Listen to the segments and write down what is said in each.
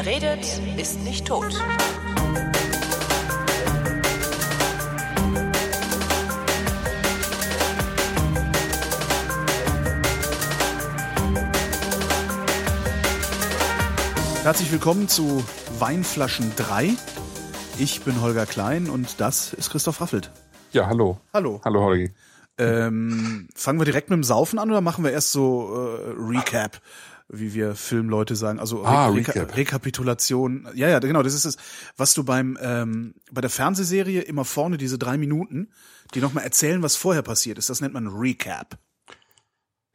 Wer redet, ist nicht tot. Herzlich willkommen zu Weinflaschen 3. Ich bin Holger Klein und das ist Christoph Raffelt. Ja, hallo. Hallo. Hallo, Holgi. Ähm, fangen wir direkt mit dem Saufen an oder machen wir erst so äh, Recap, wie wir Filmleute sagen? Also Re Ah, Reka Recap. Rekapitulation. Ja, ja, genau. Das ist es, was du beim ähm, bei der Fernsehserie immer vorne diese drei Minuten, die nochmal erzählen, was vorher passiert ist. Das nennt man Recap.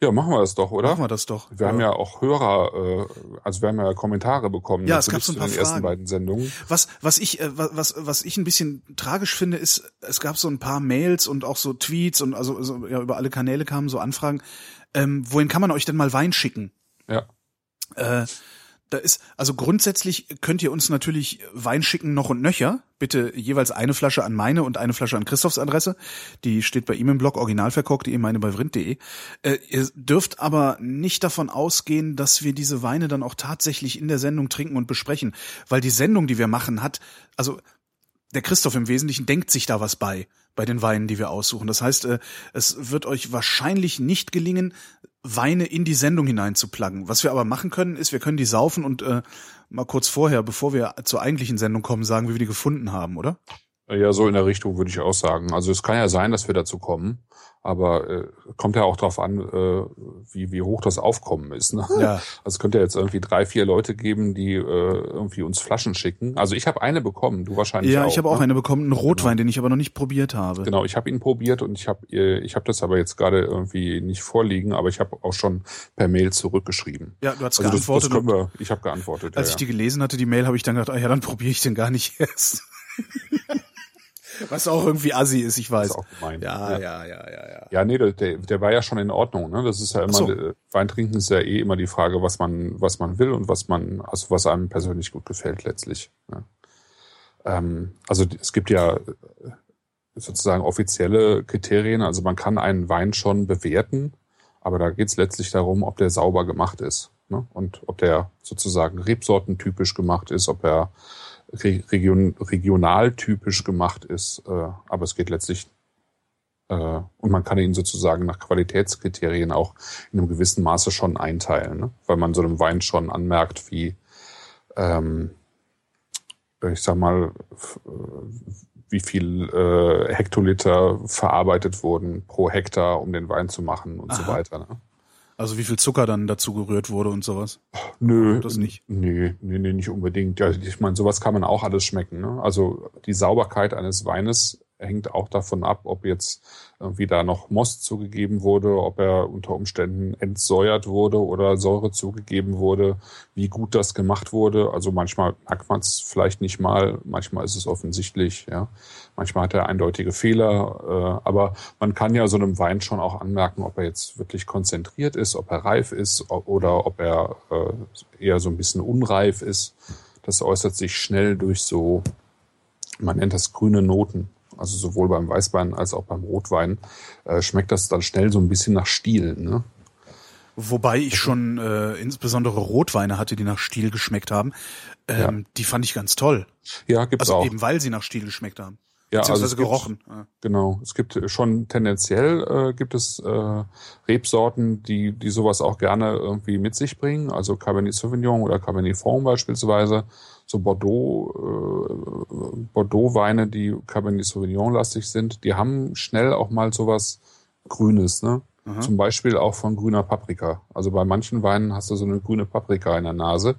Ja, machen wir das doch, oder? Machen wir das doch. Wir haben ja auch Hörer, äh, also wir haben ja Kommentare bekommen. Ja, es gab so ein paar den ersten Fragen. beiden Sendungen. Was, was ich, äh, wa- was, was ich ein bisschen tragisch finde, ist, es gab so ein paar Mails und auch so Tweets und also, so, ja, über alle Kanäle kamen so Anfragen. Ähm, wohin kann man euch denn mal Wein schicken? Ja. Äh, da ist, also grundsätzlich könnt ihr uns natürlich Wein schicken noch und nöcher. Bitte jeweils eine Flasche an meine und eine Flasche an Christophs Adresse. Die steht bei ihm im Blog originalverkorkt.de, meine bei vrind.de. Äh, ihr dürft aber nicht davon ausgehen, dass wir diese Weine dann auch tatsächlich in der Sendung trinken und besprechen. Weil die Sendung, die wir machen, hat, also der Christoph im Wesentlichen denkt sich da was bei, bei den Weinen, die wir aussuchen. Das heißt, äh, es wird euch wahrscheinlich nicht gelingen, Weine in die Sendung hineinzupluggen. Was wir aber machen können, ist, wir können die saufen und äh, mal kurz vorher, bevor wir zur eigentlichen Sendung kommen, sagen, wie wir die gefunden haben, oder? Ja, so in der Richtung würde ich auch sagen. Also es kann ja sein, dass wir dazu kommen, aber äh, kommt ja auch darauf an, äh, wie, wie hoch das Aufkommen ist. Ne? Ja. Also es könnte ja jetzt irgendwie drei, vier Leute geben, die äh, irgendwie uns Flaschen schicken. Also ich habe eine bekommen, du wahrscheinlich Ja, auch. ich habe auch ne? eine bekommen, einen Rotwein, den ich aber noch nicht probiert habe. Genau, ich habe ihn probiert und ich habe ich hab das aber jetzt gerade irgendwie nicht vorliegen, aber ich habe auch schon per Mail zurückgeschrieben. Ja, du hast Also das, das geantwortet. können wir, ich habe geantwortet. als ja, ich die gelesen hatte, die Mail, habe ich dann gedacht, ah ja, dann probiere ich den gar nicht erst. Was auch irgendwie assi ist, ich ja. weiß. ist auch gemein. Ja, ja, ja, ja, ja. Ja, nee, der, der war ja schon in Ordnung. Ne? Das ist ja immer, so. äh, Wein trinken ist ja eh immer die Frage, was man, was man will und was man, also was einem persönlich gut gefällt letztlich. Ne? Ähm, also es gibt ja äh, sozusagen offizielle Kriterien. Also man kann einen Wein schon bewerten, aber da geht es letztlich darum, ob der sauber gemacht ist. Ne? Und ob der sozusagen rebsortentypisch gemacht ist, ob er region regionaltypisch gemacht ist. Äh, aber es geht letztlich äh, und man kann ihn sozusagen nach Qualitätskriterien auch in einem gewissen Maße schon einteilen, ne? weil man so einem Wein schon anmerkt, wie, ähm, ich sag mal, äh, wie viel äh, Hektoliter verarbeitet wurden pro Hektar, um den Wein zu machen und so Aha. weiter. Ne? Also wie viel Zucker dann dazu gerührt wurde und sowas. Nö, Das nicht? Nee, nee, nee, nicht unbedingt. Ja, ich meine, sowas kann man auch alles schmecken. Ne? Also die Sauberkeit eines Weines hängt auch davon ab, ob jetzt irgendwie da noch Most zugegeben wurde, ob er unter Umständen entsäuert wurde oder Säure zugegeben wurde, wie gut das gemacht wurde. Also manchmal merkt man es vielleicht nicht mal, manchmal ist es offensichtlich, ja. Manchmal hat er eindeutige Fehler, äh, aber man kann ja so einem Wein schon auch anmerken, ob er jetzt wirklich konzentriert ist, ob er reif ist oder ob er äh, eher so ein bisschen unreif ist. Das äußert sich schnell durch so, man nennt das grüne Noten. Also sowohl beim Weißwein als auch beim Rotwein äh, schmeckt das dann schnell so ein bisschen nach Stiel. Ne? Wobei ich schon äh, insbesondere Rotweine hatte, die nach Stiel geschmeckt haben. Ähm, Die fand ich ganz toll. Ja, gibt's Also auch. eben weil sie nach Stiel geschmeckt haben. Ja, Beziehungsweise es gibt- gerochen. Ja. Genau, es gibt schon tendenziell äh, gibt es äh, Rebsorten, die die sowas auch gerne irgendwie mit sich bringen, also Cabernet Sauvignon oder Cabernet Franc beispielsweise, so Bordeaux äh, Bordeaux Weine, die Cabernet Sauvignon lastig sind, die haben schnell auch mal sowas Grünes, ne? Zum Beispiel auch von grüner Paprika. Also bei manchen Weinen hast du so eine grüne Paprika in der Nase.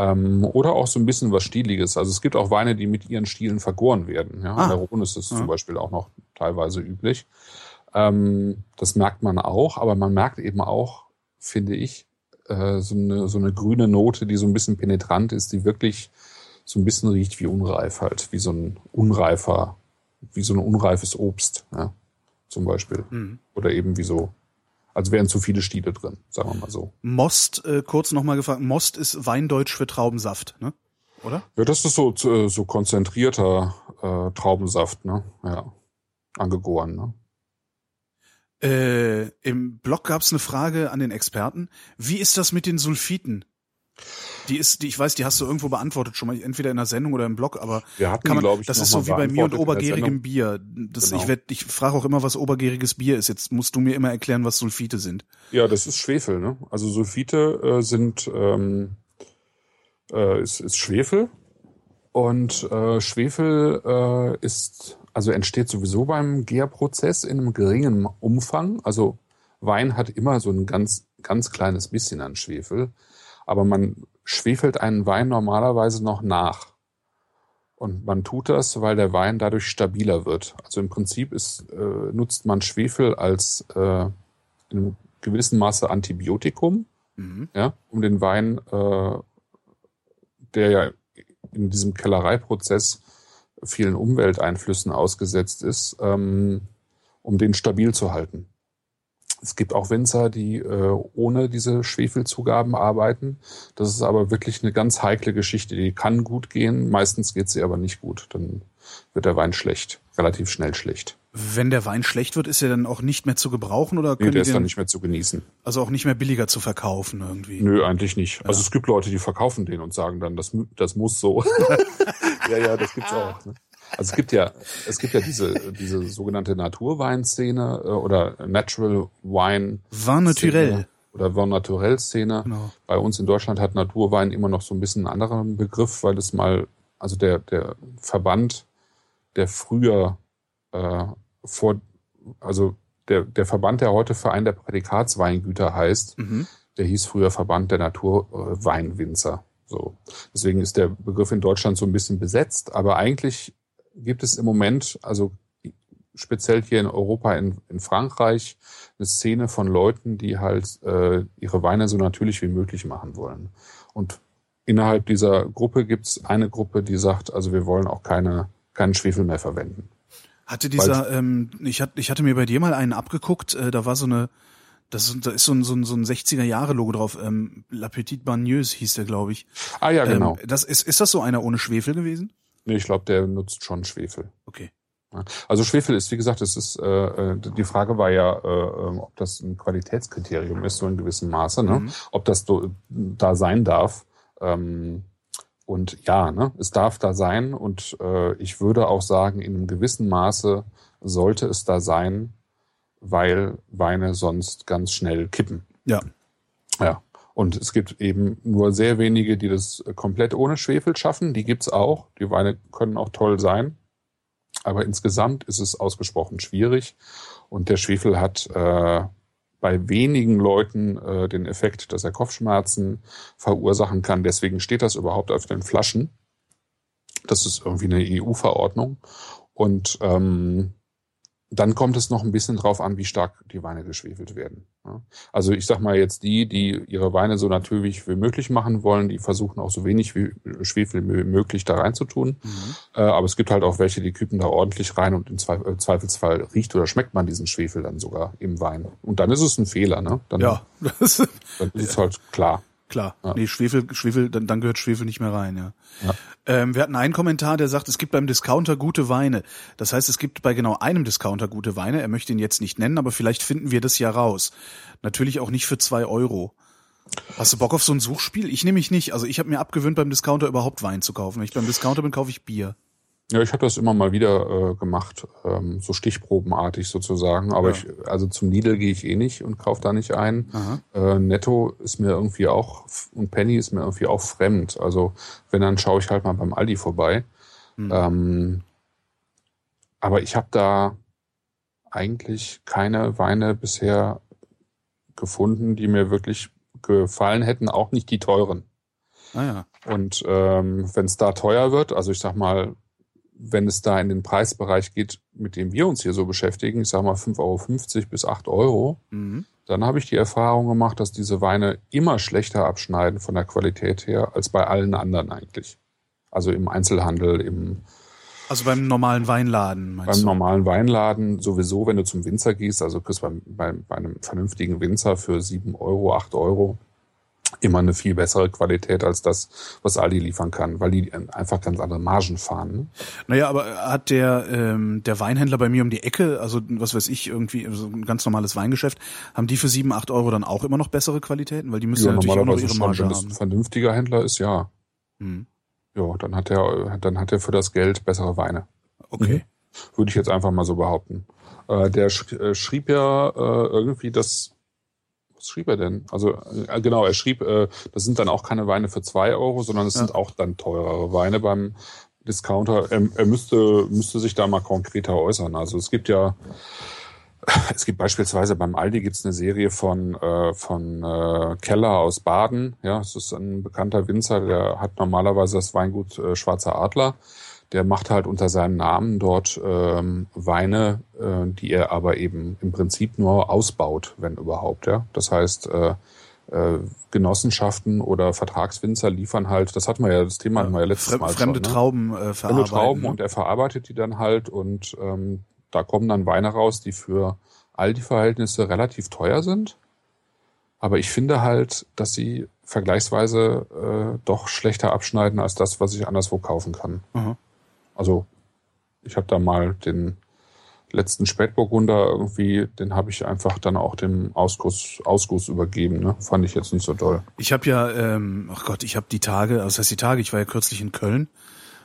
Ähm, oder auch so ein bisschen was Stieliges. Also es gibt auch Weine, die mit ihren Stielen vergoren werden. Ja, Ah. Der Rhone ist es zum Beispiel auch noch teilweise üblich. Ähm, das merkt man auch, aber man merkt eben auch, finde ich, äh, so, eine, so eine grüne Note, die so ein bisschen penetrant ist, die wirklich so ein bisschen riecht wie unreif halt, wie so ein unreifer, wie so ein unreifes Obst, ja, zum Beispiel. Oder eben wie so, als wären zu viele Stiele drin, sagen wir mal so. Most, äh, kurz nochmal gefragt, Most ist Weindeutsch für Traubensaft, ne? Oder? Ja, das ist so, äh, so konzentrierter äh, Traubensaft, ne? Ja. Angegoren, ne? Äh, Im Blog gab es eine Frage an den Experten. Wie ist das mit den Sulfiten? Die ist, die ich weiß, die hast du irgendwo beantwortet schon mal, entweder in der Sendung oder im Blog, aber Wir hatten kann man, ich, das ist so wie bei mir und obergärigem. Bier. Das, Genau. Ich, werd, ich frage auch immer, was obergäriges Bier ist. Jetzt musst du mir immer erklären, was Sulfite sind. Ja, das ist Schwefel. Ne? Also Sulfite äh, sind ähm, äh, ist, ist Schwefel und äh, Schwefel äh, ist also entsteht sowieso beim Gärprozess in einem geringen Umfang. Also Wein hat immer so ein ganz ganz kleines bisschen an Schwefel, aber man schwefelt einen Wein normalerweise noch nach. Und man tut das, weil der Wein dadurch stabiler wird. Also im Prinzip ist, äh, nutzt man Schwefel als äh, in einem gewissen Maße Antibiotikum, Mhm. ja, um den Wein, äh, der ja in diesem Kellereiprozess vielen Umwelteinflüssen ausgesetzt ist, ähm, um den stabil zu halten. Es gibt auch Winzer, die äh, ohne diese Schwefelzugaben arbeiten. Das ist aber wirklich eine ganz heikle Geschichte. Die kann gut gehen, meistens geht sie aber nicht gut. Dann wird der Wein schlecht, relativ schnell schlecht. Wenn der Wein schlecht wird, ist er dann auch nicht mehr zu gebrauchen oder Nee, können der die ist dann nicht mehr zu genießen. also auch nicht mehr billiger zu verkaufen irgendwie? Nö, eigentlich nicht. Also es gibt Leute, die verkaufen den und sagen dann, das, das muss so. ja, ja, das gibt's auch. Ne? Also es gibt ja, es gibt ja diese, diese sogenannte Naturweinszene äh, oder Natural Wine Vin naturel. Oder Vin Naturel Szene. Genau. Bei uns in Deutschland hat Naturwein immer noch so ein bisschen einen anderen Begriff, weil es mal, also der, der Verband, der früher äh, vor, also der, der Verband, der heute Verein der Prädikatsweingüter heißt, Mhm. der hieß früher Verband der Naturweinwinzer. So. Deswegen ist der Begriff in Deutschland so ein bisschen besetzt, aber eigentlich gibt es im Moment, also speziell hier in Europa, in, in Frankreich, eine Szene von Leuten, die halt äh, ihre Weine so natürlich wie möglich machen wollen. Und innerhalb dieser Gruppe gibt es eine Gruppe, die sagt, also wir wollen auch keine, keinen Schwefel mehr verwenden. Hatte dieser, ähm, ich, hatte, ich hatte mir bei dir mal einen abgeguckt, äh, da war so eine, das, ist- da ist so ein, so ein, so ein 60er-Jahre-Logo drauf, ähm, La Petite Bagneuse hieß der, glaube ich. Ah ja, genau. Ähm, das ist, ist das so einer ohne Schwefel gewesen? Nee, ich glaube, der nutzt schon Schwefel. Okay. Also Schwefel ist, wie gesagt, es ist, äh, äh, die Frage war ja, äh, ähm, ob das ein Qualitätskriterium ist, so in gewissem Maße, ne? Mhm. ob das do, da sein darf. Ähm, und ja, ne, es darf da sein und äh, ich würde auch sagen, in einem gewissen Maße sollte es da sein, weil Weine sonst ganz schnell kippen. Ja. Ja. Und es gibt eben nur sehr wenige, die das komplett ohne Schwefel schaffen. Die gibt's auch. Die Weine können auch toll sein. Aber insgesamt ist es ausgesprochen schwierig. Und der Schwefel hat äh, bei wenigen Leuten äh, den Effekt, dass er Kopfschmerzen verursachen kann. Deswegen steht das überhaupt auf den Flaschen. Das ist irgendwie eine EU-Verordnung. Und ähm, dann kommt es noch ein bisschen drauf an, wie stark die Weine geschwefelt werden. Also ich sag mal jetzt die, die ihre Weine so natürlich wie möglich machen wollen, die versuchen auch so wenig wie Schwefel wie möglich da reinzutun. Mhm. Äh, aber es gibt halt auch welche, die küppen da ordentlich rein und im äh, Zweifelsfall riecht oder schmeckt man diesen Schwefel dann sogar im Wein. Und dann ist es ein Fehler, ne? Dann, Ja, das, dann ist es halt klar. klar. Ja. Nee, Schwefel, Schwefel, dann, dann gehört Schwefel nicht mehr rein, ja. Ja. Ähm, wir hatten einen Kommentar, der sagt, es gibt beim Discounter gute Weine. Das heißt, es gibt bei genau einem Discounter gute Weine. Er möchte ihn jetzt nicht nennen, aber vielleicht finden wir das ja raus. Natürlich auch nicht für zwei Euro. Hast du Bock auf so ein Suchspiel? Ich nehme mich nicht. Also ich habe mir abgewöhnt, beim Discounter überhaupt Wein zu kaufen. Wenn ich beim Discounter bin, kaufe ich Bier. Ja, ich habe das immer mal wieder äh, gemacht, ähm, so stichprobenartig sozusagen. Aber Ja. ich, also zum Lidl gehe ich eh nicht und kaufe da nicht ein. Äh, Netto ist mir irgendwie auch und Penny ist mir irgendwie auch fremd. Also wenn dann schaue ich halt mal beim Aldi vorbei. Hm. Ähm, aber ich habe da eigentlich keine Weine bisher gefunden, die mir wirklich gefallen hätten, auch nicht die teuren. Ah ja. Und ähm, wenn es da teuer wird, also ich sag mal, wenn es da in den Preisbereich geht, mit dem wir uns hier so beschäftigen, ich sag mal 5,50 Euro bis 8 Euro, Mhm. dann habe ich die Erfahrung gemacht, dass diese Weine immer schlechter abschneiden von der Qualität her als bei allen anderen eigentlich. Also im Einzelhandel, im, Also beim normalen Weinladen, meinst beim du? normalen Weinladen sowieso, wenn du zum Winzer gehst, also kriegst beim, bei, bei einem vernünftigen Winzer für 7 Euro, 8 Euro immer eine viel bessere Qualität als das, was Aldi liefern kann, weil die einfach ganz andere Margen fahren. Ne? Naja, aber hat der, ähm, der Weinhändler bei mir um die Ecke, also was weiß ich, irgendwie so ein ganz normales Weingeschäft, haben die für sieben, acht Euro dann auch immer noch bessere Qualitäten? Weil die müssen ja, ja natürlich auch noch ihre Marge schon, wenn haben. Wenn es ein vernünftiger Händler ist, ja. Hm. Ja, dann hat er, dann hat er für das Geld bessere Weine. Okay. Mhm. Würde ich jetzt einfach mal so behaupten. Äh, der sch äh, schrieb ja äh, irgendwie, dass was schrieb er denn? Also äh, genau, er schrieb, äh, das sind dann auch keine Weine für zwei Euro, sondern es ja. sind auch dann teurere Weine beim Discounter. Er, er müsste, müsste sich da mal konkreter äußern. Also es gibt ja, es gibt beispielsweise beim Aldi gibt's eine Serie von, äh, von äh, Keller aus Baden. Ja, es ist ein bekannter Winzer, der hat normalerweise das Weingut äh, Schwarzer Adler der macht halt unter seinem Namen dort ähm, Weine, äh, die er aber eben im Prinzip nur ausbaut, wenn überhaupt. Ja, das heißt äh, äh, Genossenschaften oder Vertragswinzer liefern halt. Das hatten wir ja, das Thema hatten wir ja letztes Fremde Mal Fremde schon, ne? Trauben äh, verarbeiten. Fremde Trauben ne? und er verarbeitet die dann halt und ähm, da kommen dann Weine raus, die für all die Verhältnisse relativ teuer sind. Aber ich finde halt, dass sie vergleichsweise äh, doch schlechter abschneiden als das, was ich anderswo kaufen kann. Mhm. Also ich habe da mal den letzten Spätburgunder irgendwie, den habe ich einfach dann auch dem Ausguss, Ausguss übergeben. Ne? Fand ich jetzt nicht so toll. Ich habe ja, ähm, ach Gott, ich habe die Tage, also das heißt die Tage, ich war ja kürzlich in Köln.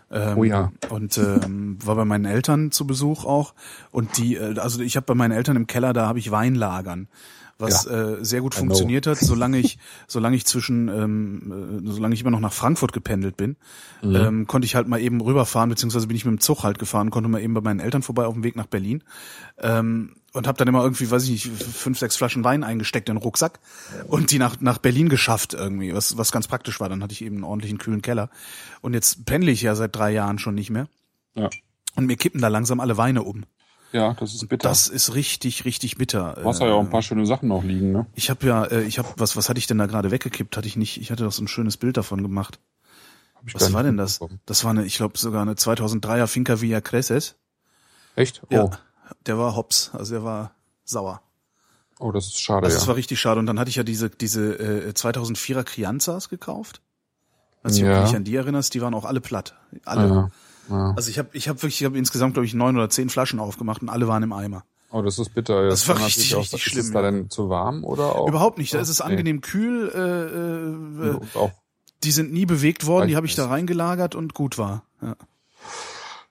Ähm, oh ja. Und ähm, war bei meinen Eltern zu Besuch auch. Und die, äh, also ich habe bei meinen Eltern im Keller, da habe ich Weinlagern was ja. äh, sehr gut funktioniert hat, solange ich, solange ich zwischen, ähm, äh, solange ich immer noch nach Frankfurt gependelt bin, mhm. ähm, konnte ich halt mal eben rüberfahren, beziehungsweise bin ich mit dem Zug halt gefahren, konnte mal eben bei meinen Eltern vorbei auf dem Weg nach Berlin. Ähm, und habe dann immer irgendwie, weiß ich nicht, fünf, sechs Flaschen Wein eingesteckt in den Rucksack und die nach, nach Berlin geschafft irgendwie, was, was ganz praktisch war. Dann hatte ich eben einen ordentlichen kühlen Keller. Und jetzt pendle ich ja seit drei Jahren schon nicht mehr. Ja. Und mir kippen da langsam alle Weine um. Ja, das ist bitter. Das ist richtig, richtig bitter. Du hast ja auch ein paar schöne Sachen noch liegen, ne? Ich habe ja, äh, ich habe was, was hatte ich denn da gerade weggekippt? Hatte ich nicht? Ich hatte doch so ein schönes Bild davon gemacht. Was war denn das? Das war eine, ich glaube sogar eine 2003er Finca Villa Creses. Echt? Oh. Ja, der war hops, also der war sauer. Oh, das ist schade. Also ja. das war richtig schade. Und dann hatte ich ja diese diese äh, 2004er Crianzas gekauft. Als du ja. dich an die erinnerst, die waren auch alle platt, alle. Ja. Ja. Also ich habe ich hab wirklich, ich habe insgesamt glaube ich neun oder zehn Flaschen aufgemacht und alle waren im Eimer. Oh, das ist bitter. Das, das war richtig, auch, richtig schlimm. Ist es da denn zu warm oder auch? Überhaupt nicht. Da ist es angenehm kühl. Äh, äh, auch die sind nie bewegt worden. Die habe ich da reingelagert und gut war. Ja.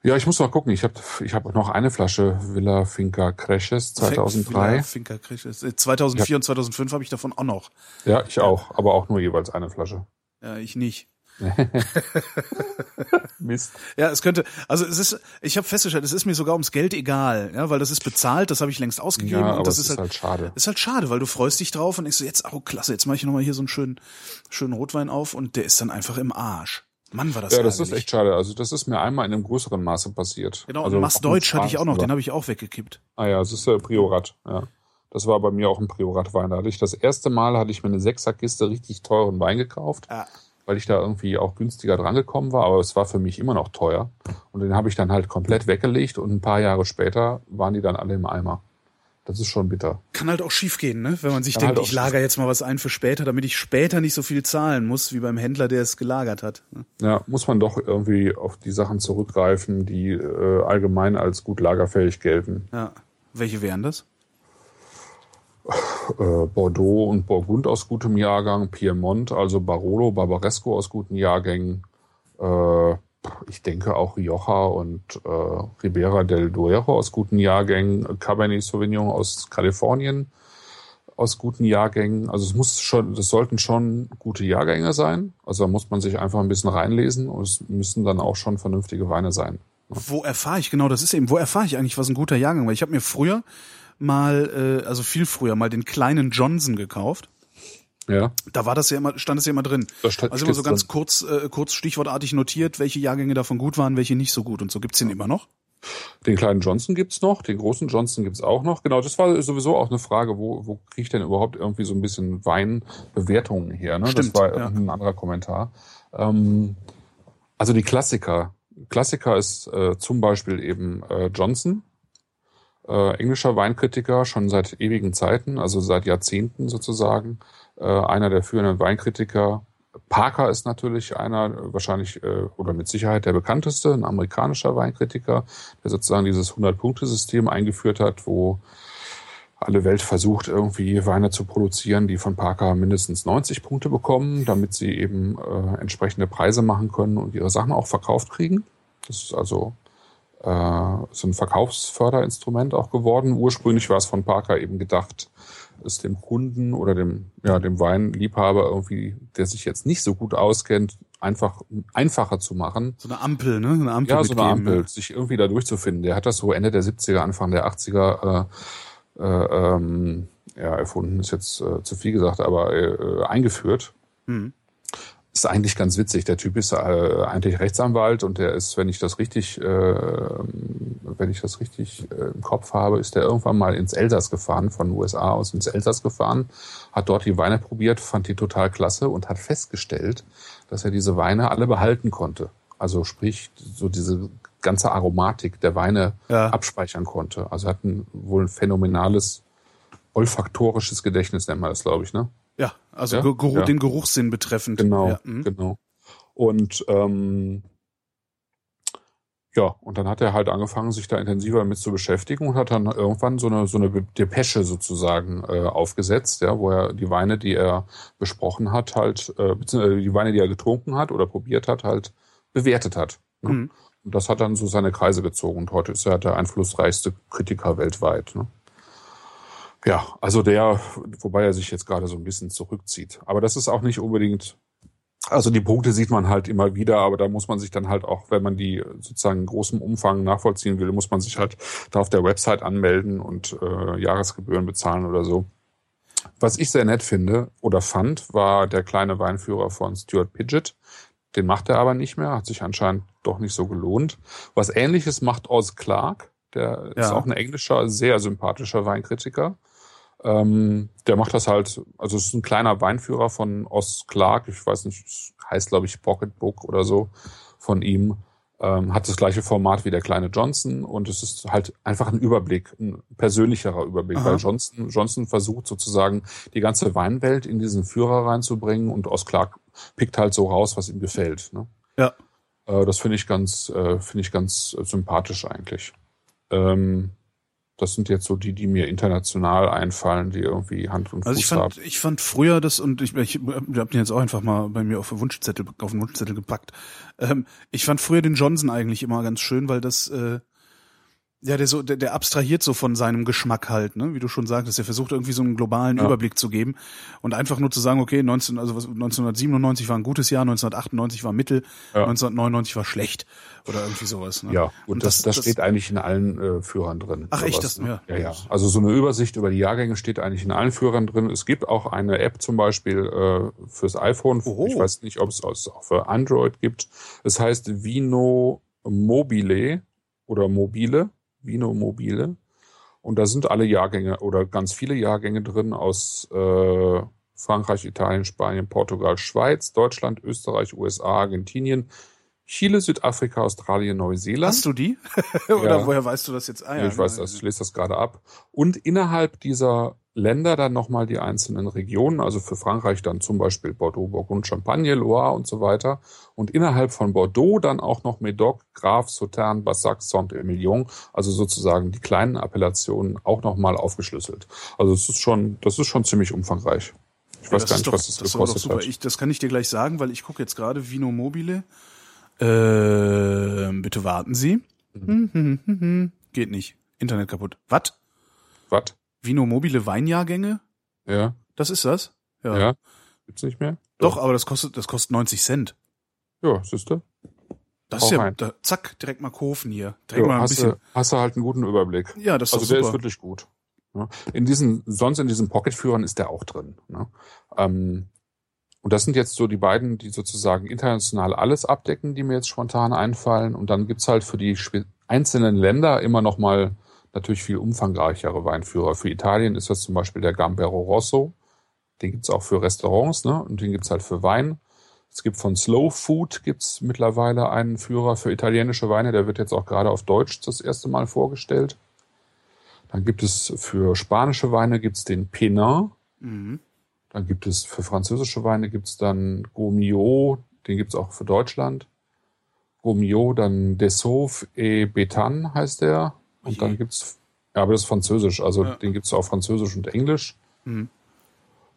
Ja, ich muss mal gucken. Ich habe ich hab noch eine Flasche Villa Finca Crashes 2003. Villa Finca Crashes. 2004 ja. und 2005 habe ich davon auch noch. Ja, ich auch, aber auch nur jeweils eine Flasche. Ja, ich nicht. Mist. Ja, es könnte, also es ist, ich habe festgestellt, es ist mir sogar ums Geld egal, ja, weil das ist bezahlt, das habe ich längst ausgegeben ja, und das ist, ist, halt, halt schade. Ist halt schade, weil du freust dich drauf und ich so jetzt, oh klasse, jetzt mache ich nochmal hier so einen schönen, schönen Rotwein auf und der ist dann einfach im Arsch. Mann, war das Ja, das ärgerlich. ist echt schade. Also das ist mir einmal in einem größeren Maße passiert. Genau, also und Mass Deutsch hatte ich auch noch, den habe ich auch weggekippt. Ah ja, das ist der Priorat, ja. Das war bei mir auch ein Priorat-Wein. Da hatte ich das erste Mal hatte ich mir eine Sechserkiste richtig teuren Wein gekauft. Ja weil ich da irgendwie auch günstiger drangekommen war, aber es war für mich immer noch teuer. Und den habe ich dann halt komplett weggelegt und ein paar Jahre später waren die dann alle im Eimer. Das ist schon bitter. Kann halt auch schief gehen, ne? Wenn man sich Kann denkt, halt ich lager jetzt mal was ein für später, damit ich später nicht so viel zahlen muss, wie beim Händler, der es gelagert hat. Ne? Ja, muss man doch irgendwie auf die Sachen zurückgreifen, die äh, allgemein als gut lagerfähig gelten. Ja. Welche wären das? Äh, Bordeaux und Burgund aus gutem Jahrgang, Piemont, also Barolo, Barbaresco aus guten Jahrgängen. Äh, ich denke auch Rioja und äh, Ribera del Duero aus guten Jahrgängen, Cabernet Sauvignon aus Kalifornien aus guten Jahrgängen. Also es muss schon, das sollten schon gute Jahrgänge sein. Also da muss man sich einfach ein bisschen reinlesen und es müssen dann auch schon vernünftige Weine sein. Wo erfahre ich genau? Das ist eben, wo erfahre ich eigentlich, was ein guter Jahrgang war? Ich habe mir früher mal, äh, also viel früher, mal den kleinen Johnson gekauft. Ja. Da war das ja immer, stand es ja immer drin. also immer so ganz kurz, äh, kurz stichwortartig notiert, welche Jahrgänge davon gut waren, welche nicht so gut. Und so gibt's den immer noch. Den kleinen Johnson gibt's noch, den großen Johnson gibt's auch noch. Genau, das war sowieso auch eine Frage, wo, wo kriege ich denn überhaupt irgendwie so ein bisschen Weinbewertungen her? Ne? Stimmt, das war ja. ein anderer Kommentar. Ähm, also die Klassiker. Klassiker ist äh, zum Beispiel eben äh, Johnson äh, englischer Weinkritiker, schon seit ewigen Zeiten, also seit Jahrzehnten sozusagen. Äh, einer der führenden Weinkritiker. Parker ist natürlich einer, wahrscheinlich äh, oder mit Sicherheit der bekannteste, ein amerikanischer Weinkritiker, der sozusagen dieses 100-Punkte-System eingeführt hat, wo alle Welt versucht, irgendwie Weine zu produzieren, die von Parker mindestens 90 Punkte bekommen, damit sie eben äh, entsprechende Preise machen können und ihre Sachen auch verkauft kriegen. Das ist also äh, so ein Verkaufsförderinstrument auch geworden. Ursprünglich war es von Parker eben gedacht, es dem Kunden oder dem, ja, dem Weinliebhaber irgendwie, der sich jetzt nicht so gut auskennt, einfach einfacher zu machen. So eine Ampel, ne? Eine Ampel ja, so eine Ampel, ja. sich irgendwie da durchzufinden. Der hat das so Ende der 70er, Anfang der 80er äh, äh, ähm, ja, erfunden, ist jetzt äh, zu viel gesagt, aber äh, eingeführt. Mhm ist eigentlich ganz witzig. Der Typ ist äh, eigentlich Rechtsanwalt und der ist, wenn ich das richtig, äh, wenn ich das richtig äh, im Kopf habe, ist der irgendwann mal ins Elsass gefahren, von den USA aus ins Elsass gefahren, hat dort die Weine probiert, fand die total klasse und hat festgestellt, dass er diese Weine alle behalten konnte. Also sprich, so diese ganze Aromatik der Weine ja. abspeichern konnte. Also hat ein, wohl ein phänomenales olfaktorisches Gedächtnis, nennt man das, glaube ich, ne? Ja, also ja? Geruch, ja. den Geruchssinn betreffend. Genau, ja. Mhm. genau. Und ähm, ja, und dann hat er halt angefangen, sich da intensiver damit zu beschäftigen und hat dann irgendwann so eine so eine Depesche sozusagen äh, aufgesetzt, ja, wo er die Weine, die er besprochen hat, halt, äh, beziehungsweise die Weine, die er getrunken hat oder probiert hat, halt bewertet hat. Ne? Mhm. Und das hat dann so seine Kreise gezogen. Und heute ist er der einflussreichste Kritiker weltweit. Ne? Ja, also der, wobei er sich jetzt gerade so ein bisschen zurückzieht. Aber das ist auch nicht unbedingt, also die Punkte sieht man halt immer wieder, aber da muss man sich dann halt auch, wenn man die sozusagen in großem Umfang nachvollziehen will, muss man sich halt da auf der Website anmelden und äh, Jahresgebühren bezahlen oder so. Was ich sehr nett finde oder fand, war der kleine Weinführer von Stuart Pidgett. Den macht er aber nicht mehr, hat sich anscheinend doch nicht so gelohnt. Was ähnliches macht Oz Clark. Der ja. ist auch ein englischer, sehr sympathischer Weinkritiker. Ähm, der macht das halt, also es ist ein kleiner Weinführer von Oz Clark, ich weiß nicht, heißt glaube ich Pocketbook oder so von ihm. Ähm, hat das gleiche Format wie der kleine Johnson und es ist halt einfach ein Überblick, ein persönlicherer Überblick, Aha. weil Johnson, Johnson versucht sozusagen die ganze Weinwelt in diesen Führer reinzubringen und Oz Clark pickt halt so raus, was ihm gefällt. Ne? Ja. Äh, das finde ich ganz, äh, finde ich ganz sympathisch eigentlich. Ähm, das sind jetzt so die, die mir international einfallen, die irgendwie Hand und also Fuß ich fand, haben. Ich fand früher das, und ich, ich habe den jetzt auch einfach mal bei mir auf den Wunschzettel, auf den Wunschzettel gepackt. Ähm, ich fand früher den Johnson eigentlich immer ganz schön, weil das äh, ja, der so, der, der abstrahiert so von seinem Geschmack halt, ne? Wie du schon sagtest, der versucht irgendwie so einen globalen ja. Überblick zu geben und einfach nur zu sagen, okay, 19, also was, 1997 war ein gutes Jahr, 1998 war mittel, ja. 1999 war schlecht oder irgendwie sowas. Ne? Ja, und, und das, das, das, steht eigentlich in allen äh, Führern drin. Ach echt, das, ne? ja. ja, ja. Also so eine Übersicht über die Jahrgänge steht eigentlich in allen Führern drin. Es gibt auch eine App zum Beispiel äh, fürs iPhone. Oho. Ich weiß nicht, ob es auch für Android gibt. Es heißt Vino Mobile oder Mobile Vino Mobile. Und da sind alle Jahrgänge oder ganz viele Jahrgänge drin aus äh, Frankreich, Italien, Spanien, Portugal, Schweiz, Deutschland, Österreich, USA, Argentinien, Chile, Südafrika, Australien, Neuseeland. Hast du die? Oder ja. woher weißt du das jetzt? Ah, ja, ich weiß das, ich lese das gerade ab. Und innerhalb dieser Länder dann nochmal die einzelnen Regionen, also für Frankreich dann zum Beispiel Bordeaux, Burgund, Champagne, Loire und so weiter. Und innerhalb von Bordeaux dann auch noch Médoc, Graf, Sauternes, Bassac, Saint-Emilion, also sozusagen die kleinen Appellationen auch nochmal aufgeschlüsselt. Also das ist schon, das ist schon ziemlich umfangreich. Ich ja, weiß gar nicht, doch, was das, das gekostet hat. Ich, das kann ich dir gleich sagen, weil ich gucke jetzt gerade Vino Mobile. Äh, bitte warten Sie. Mhm. Hm, hm, hm, Geht nicht. Internet kaputt. Was? Was? Vino mobile Weinjahrgänge? Ja. Das ist das? Ja. ja. Gibt's nicht mehr? Doch. Doch, aber das kostet, das kostet 90 Cent. Ja, siehst du? Das ist ja, da, zack, direkt mal kaufen hier. Direkt jo, mal ein hast bisschen. Du, hast du halt einen guten Überblick. Ja, das ist Also der super. ist wirklich gut. In diesen, sonst in diesen Pocket-Führern ist der auch drin. Ne? Ähm, und das sind jetzt so die beiden, die sozusagen international alles abdecken, die mir jetzt spontan einfallen. Und dann gibt's halt für die einzelnen Länder immer noch mal natürlich viel umfangreichere Weinführer. Für Italien ist das zum Beispiel der Gambero Rosso. Den gibt's auch für Restaurants, ne? Und den gibt's halt für Wein. Es gibt von Slow Food gibt's mittlerweile einen Führer für italienische Weine. Der wird jetzt auch gerade auf Deutsch das erste Mal vorgestellt. Dann gibt es für spanische Weine gibt's den Penin. Mhm. Dann gibt es für französische Weine gibt's dann Gomio, den gibt's auch für Deutschland. Gomio, dann Dessauve et Betan heißt der. Und Okay. dann gibt's, ja, aber das ist französisch, also Ja. den gibt's auf Französisch und Englisch. Mhm.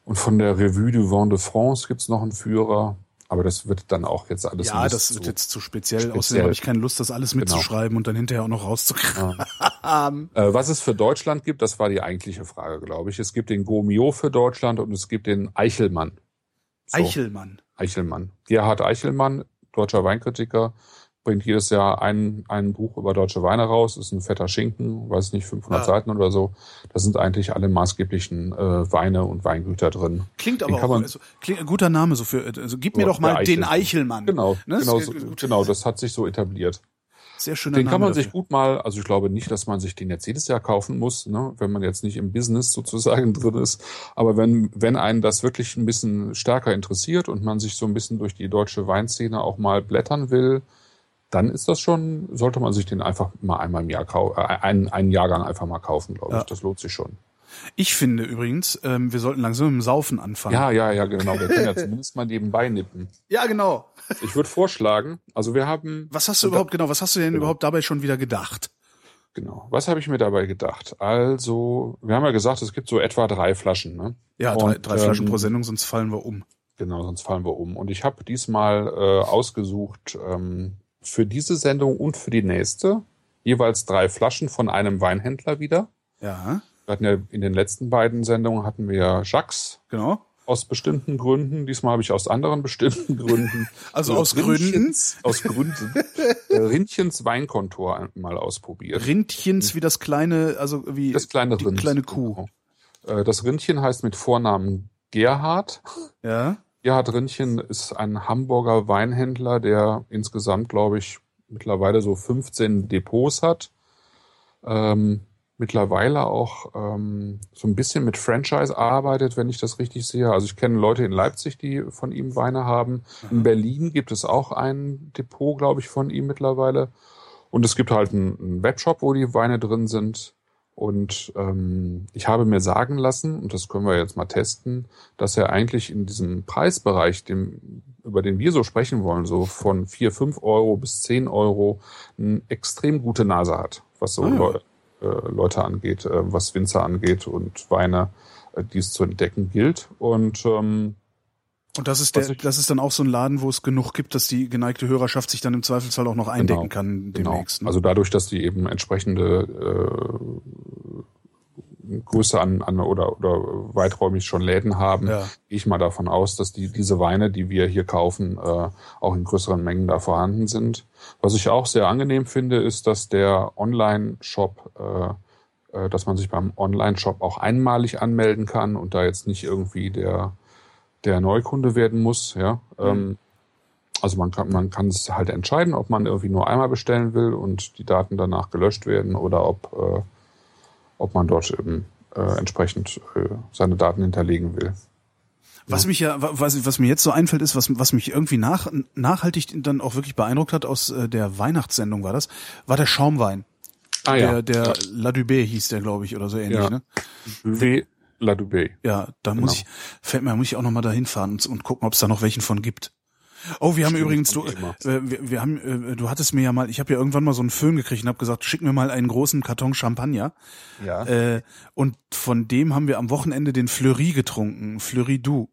Und von der Revue du Vin de France gibt's noch einen Führer. Aber das wird dann auch jetzt alles ja, das wird jetzt zu speziell. speziell. Außerdem habe ich keine Lust, das alles mitzuschreiben und dann hinterher auch noch rauszukriegen. Äh, was es für Deutschland gibt, das war die eigentliche Frage, glaube ich. Es gibt den Gomio für Deutschland und es gibt den Eichelmann. So, Eichelmann. Eichelmann. Gerhard Eichelmann, deutscher Weinkritiker, bringt jedes Jahr ein, ein Buch über deutsche Weine raus. Ist ein fetter Schinken, weiß nicht, 500 Ah. Seiten oder so. Da sind eigentlich alle maßgeblichen äh, Weine und Weingüter drin. Klingt aber auch, also, klingt ein guter Name so für, also gib mir doch mal der den Eichelmann. Eichelmann. Genau, Ne? genau, so, genau, das hat sich so etabliert. Sehr schöner Den Name kann man dafür. sich gut mal, also ich glaube nicht, dass man sich den jetzt jedes Jahr kaufen muss, ne, wenn man jetzt nicht im Business sozusagen drin ist. Aber wenn, wenn einen das wirklich ein bisschen stärker interessiert und man sich so ein bisschen durch die deutsche Weinszene auch mal blättern will, dann ist das schon, sollte man sich den einfach mal einmal im Jahr kaufen, äh, einen, einen Jahrgang einfach mal kaufen, glaube Ja. ich. Das lohnt sich schon. Ich finde übrigens, ähm, wir sollten langsam mit dem Saufen anfangen. Ja, ja, ja, genau. Wir können ja zumindest mal nebenbei nippen. ja genau. Ich würde vorschlagen, also wir haben Was hast du überhaupt, genau, was hast du denn Genau. überhaupt dabei schon wieder gedacht? Genau. Was habe ich mir dabei gedacht? Also, wir haben ja gesagt, es gibt so etwa drei Flaschen, ne? Ja, drei, Und, drei Flaschen ähm, pro Sendung, sonst fallen wir um. Genau, sonst fallen wir um. Und ich habe diesmal äh, ausgesucht ähm, für diese Sendung und für die nächste jeweils drei Flaschen von einem Weinhändler wieder. Ja, Wir hatten ja in den letzten beiden Sendungen hatten wir Jacques genau. aus bestimmten Gründen. Diesmal habe ich aus anderen bestimmten Gründen. Also so aus Gründen? Aus Gründen. äh, Rindchens Weinkontor mal ausprobiert. Rindchens wie das kleine, also wie Das kleine die Rind. kleine Kuh. Genau. Äh, Das Rindchen heißt mit Vornamen Gerhard. Ja. Gerhard Rindchen ist ein Hamburger Weinhändler, der insgesamt, glaube ich, mittlerweile so 15 Depots hat. Ähm, mittlerweile auch ähm, so ein bisschen mit Franchise arbeitet, wenn ich das richtig sehe. Also ich kenne Leute in Leipzig, die von ihm Weine haben. In Berlin gibt es auch ein Depot, glaube ich, von ihm mittlerweile. Und es gibt halt einen, einen Webshop, wo die Weine drin sind. Und ähm, ich habe mir sagen lassen, und das können wir jetzt mal testen, dass er eigentlich in diesem Preisbereich, dem, über den wir so sprechen wollen, so von 4, 5 Euro bis 10 Euro, eine extrem gute Nase hat, was so Ah. Leu äh, Leute angeht, äh, was Winzer angeht und Weine, äh, die es zu entdecken gilt. Und ähm, Und das ist der, das ist dann auch so ein Laden, wo es genug gibt, dass die geneigte Hörerschaft sich dann im Zweifelsfall auch noch eindecken kann Genau. demnächst. Ne? Also dadurch, dass die eben entsprechende äh, Größe an, an oder, oder weiträumig schon Läden haben, Ja. gehe ich mal davon aus, dass die diese Weine, die wir hier kaufen, äh, auch in größeren Mengen da vorhanden sind. Was ich auch sehr angenehm finde, ist, dass der Online-Shop, äh, äh, dass man sich beim Online-Shop auch einmalig anmelden kann und da jetzt nicht irgendwie der der Neukunde werden muss, ja. Ähm, also man kann, man kann es halt entscheiden, ob man irgendwie nur einmal bestellen will und die Daten danach gelöscht werden oder ob, äh, ob man dort eben äh, entsprechend äh, seine Daten hinterlegen will. Was mich ja, wa- was, was mir jetzt so einfällt, ist, was, was mich irgendwie nach, nachhaltig dann auch wirklich beeindruckt hat aus äh, der Weihnachtssendung war das, war der Schaumwein. Ah der, der La Dubé hieß der, glaube ich, oder so ähnlich, Ja. ne? W. La Dubé. Ja, da Genau. muss ich, fällt mir, muss ich auch noch mal dahin fahren und, und gucken, ob es da noch welchen von gibt. Oh, wir haben Stimmt, übrigens, du, äh, wir, wir haben, äh, du hattest mir ja mal, ich habe ja irgendwann mal so einen Föhn gekriegt und habe gesagt, schick mir mal einen großen Karton Champagner. Ja. Äh, und von dem haben wir am Wochenende den Fleury getrunken, Fleury Du.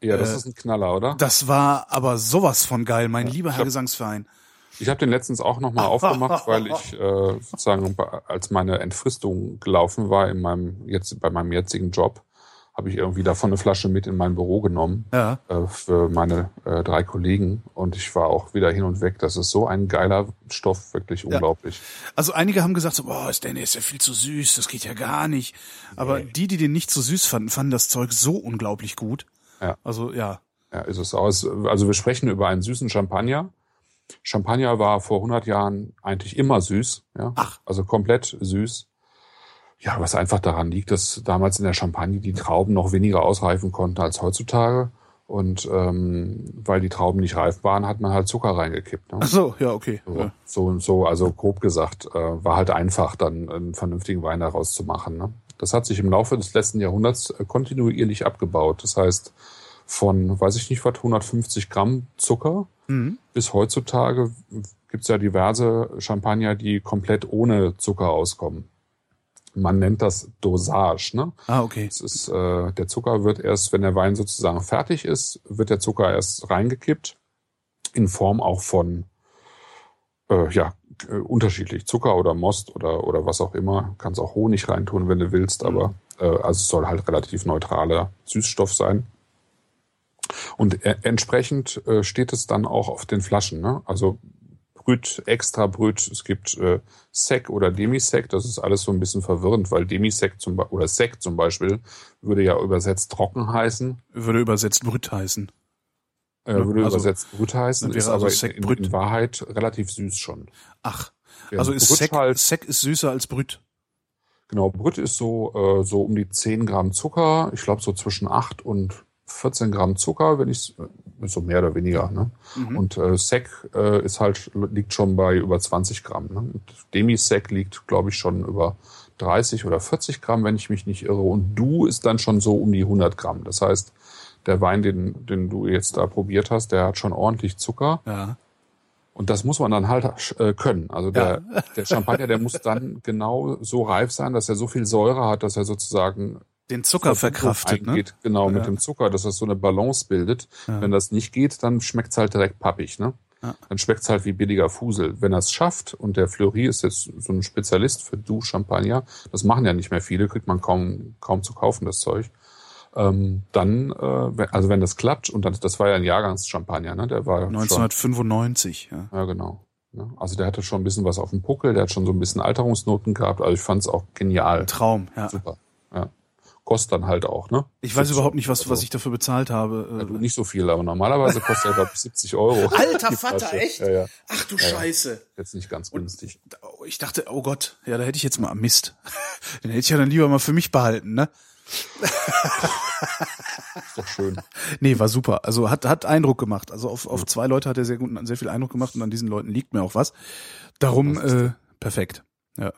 ja, das äh, ist ein Knaller, oder? Das war aber sowas von geil, mein lieber Herr Gesangsverein. Ich habe den letztens auch nochmal aufgemacht, weil ich äh, sozusagen, als meine Entfristung gelaufen war in meinem jetzt bei meinem jetzigen Job, habe ich irgendwie davon eine Flasche mit in mein Büro genommen Ja. äh, für meine äh, drei Kollegen und ich war auch wieder hin und weg. Das ist so ein geiler Stoff, wirklich unglaublich. Also einige haben gesagt, so, boah, ist der, ist ja viel zu süß, das geht ja gar nicht. Aber die, die den nicht so süß fanden, fanden das Zeug so unglaublich gut. Ja. Also ja. Ja, ist es auch. Es- Also wir sprechen über einen süßen Champagner. Champagner war vor 100 Jahren eigentlich immer süß, ja. Ach. Also komplett süß. Ja, was einfach daran liegt, dass damals in der Champagne die Trauben noch weniger ausreifen konnten als heutzutage. Und ähm, weil die Trauben nicht reif waren, hat man halt Zucker reingekippt. Ne? Ach so, ja, okay. So, Ja. so, so, also grob gesagt, äh, war halt einfach, dann einen vernünftigen Wein daraus zu machen. Ne? Das hat sich im Laufe des letzten Jahrhunderts äh, kontinuierlich abgebaut. Das heißt, von, weiß ich nicht was, 150 Gramm Zucker Mhm. bis heutzutage gibt's ja diverse Champagner, die komplett ohne Zucker auskommen. Man nennt das Dosage. Ne? Ah, okay. Es ist, äh, der Zucker wird erst, wenn der Wein sozusagen fertig ist, wird der Zucker erst reingekippt. In Form auch von, äh, ja, äh, unterschiedlich. Zucker oder Most oder, oder was auch immer. Kannst auch Honig reintun, wenn du willst, aber äh, also es soll halt relativ neutraler Süßstoff sein. Und äh, entsprechend äh, steht es dann auch auf den Flaschen. Ne? Also Brüt, extra Brüt, es gibt äh, Sec oder Demisec, das ist alles so ein bisschen verwirrend, weil Demisec zum Be oder Sec zum Beispiel würde ja übersetzt trocken heißen, Würde übersetzt Brüt heißen. äh, würde also, übersetzt Brüt heißen, ist also aber Sec in, Brüt. in Wahrheit relativ süß schon. Ach. Ja, Also ist Sek, halt- Sek ist süßer als Brüt. Genau, Brüt ist so, äh, so um die 10 Gramm Zucker, ich glaube so zwischen 8 und 14 Gramm Zucker, wenn ich so mehr oder weniger. Ne? Mhm. Und äh, Sec äh, ist halt, liegt schon bei über 20 Gramm. Ne? Und Demi-Sec liegt, glaube ich, schon über 30 oder 40 Gramm, wenn ich mich nicht irre. Und Du ist dann schon so um die 100 Gramm. Das heißt, der Wein, den, den du jetzt da probiert hast, der hat schon ordentlich Zucker. Ja. Und das muss man dann halt äh, können. Also der, der Champagner, der muss dann genau so reif sein, dass er so viel Säure hat, dass er sozusagen Den Zucker verkraftet, ne? genau, Ja. mit dem Zucker, dass das so eine Balance bildet. Wenn das nicht geht, dann schmeckt's halt direkt pappig, ne? Ja. Dann schmeckt's halt wie billiger Fusel. Wenn er es schafft, und der Fleury ist jetzt so ein Spezialist für Du Champagner, das machen ja nicht mehr viele, kriegt man kaum, kaum zu kaufen, das Zeug. Ähm, dann, äh, also wenn das klappt, und das, das war ja ein Jahrgangschampagner, ne? Der war schon, 1995, ja. ja, genau. Ne? Also der hatte schon ein bisschen was auf dem Puckel, der hat schon so ein bisschen Alterungsnoten gehabt, also ich fand's auch genial. Traum, ja. Super. Kostet dann halt auch, ne? Ich weiß überhaupt nicht, was, also- was ich dafür bezahlt habe. ja, Äh, du, nicht so viel, aber normalerweise kostet er, glaube ich, 70 Euro. Alter Vater, echt? Ja, ja. Ach du Scheiße. Jetzt nicht ganz günstig. Oh, Ich dachte, oh Gott, ja, da hätte ich jetzt mal Mist. Den hätte ich ja dann lieber mal für mich behalten, ne? Ist doch schön. Nee, war super. Also hat, hat Eindruck gemacht. Also auf, auf zwei Leute hat er sehr gut, sehr viel Eindruck gemacht und an diesen Leuten liegt mir auch was. Darum, äh, perfekt. Ja.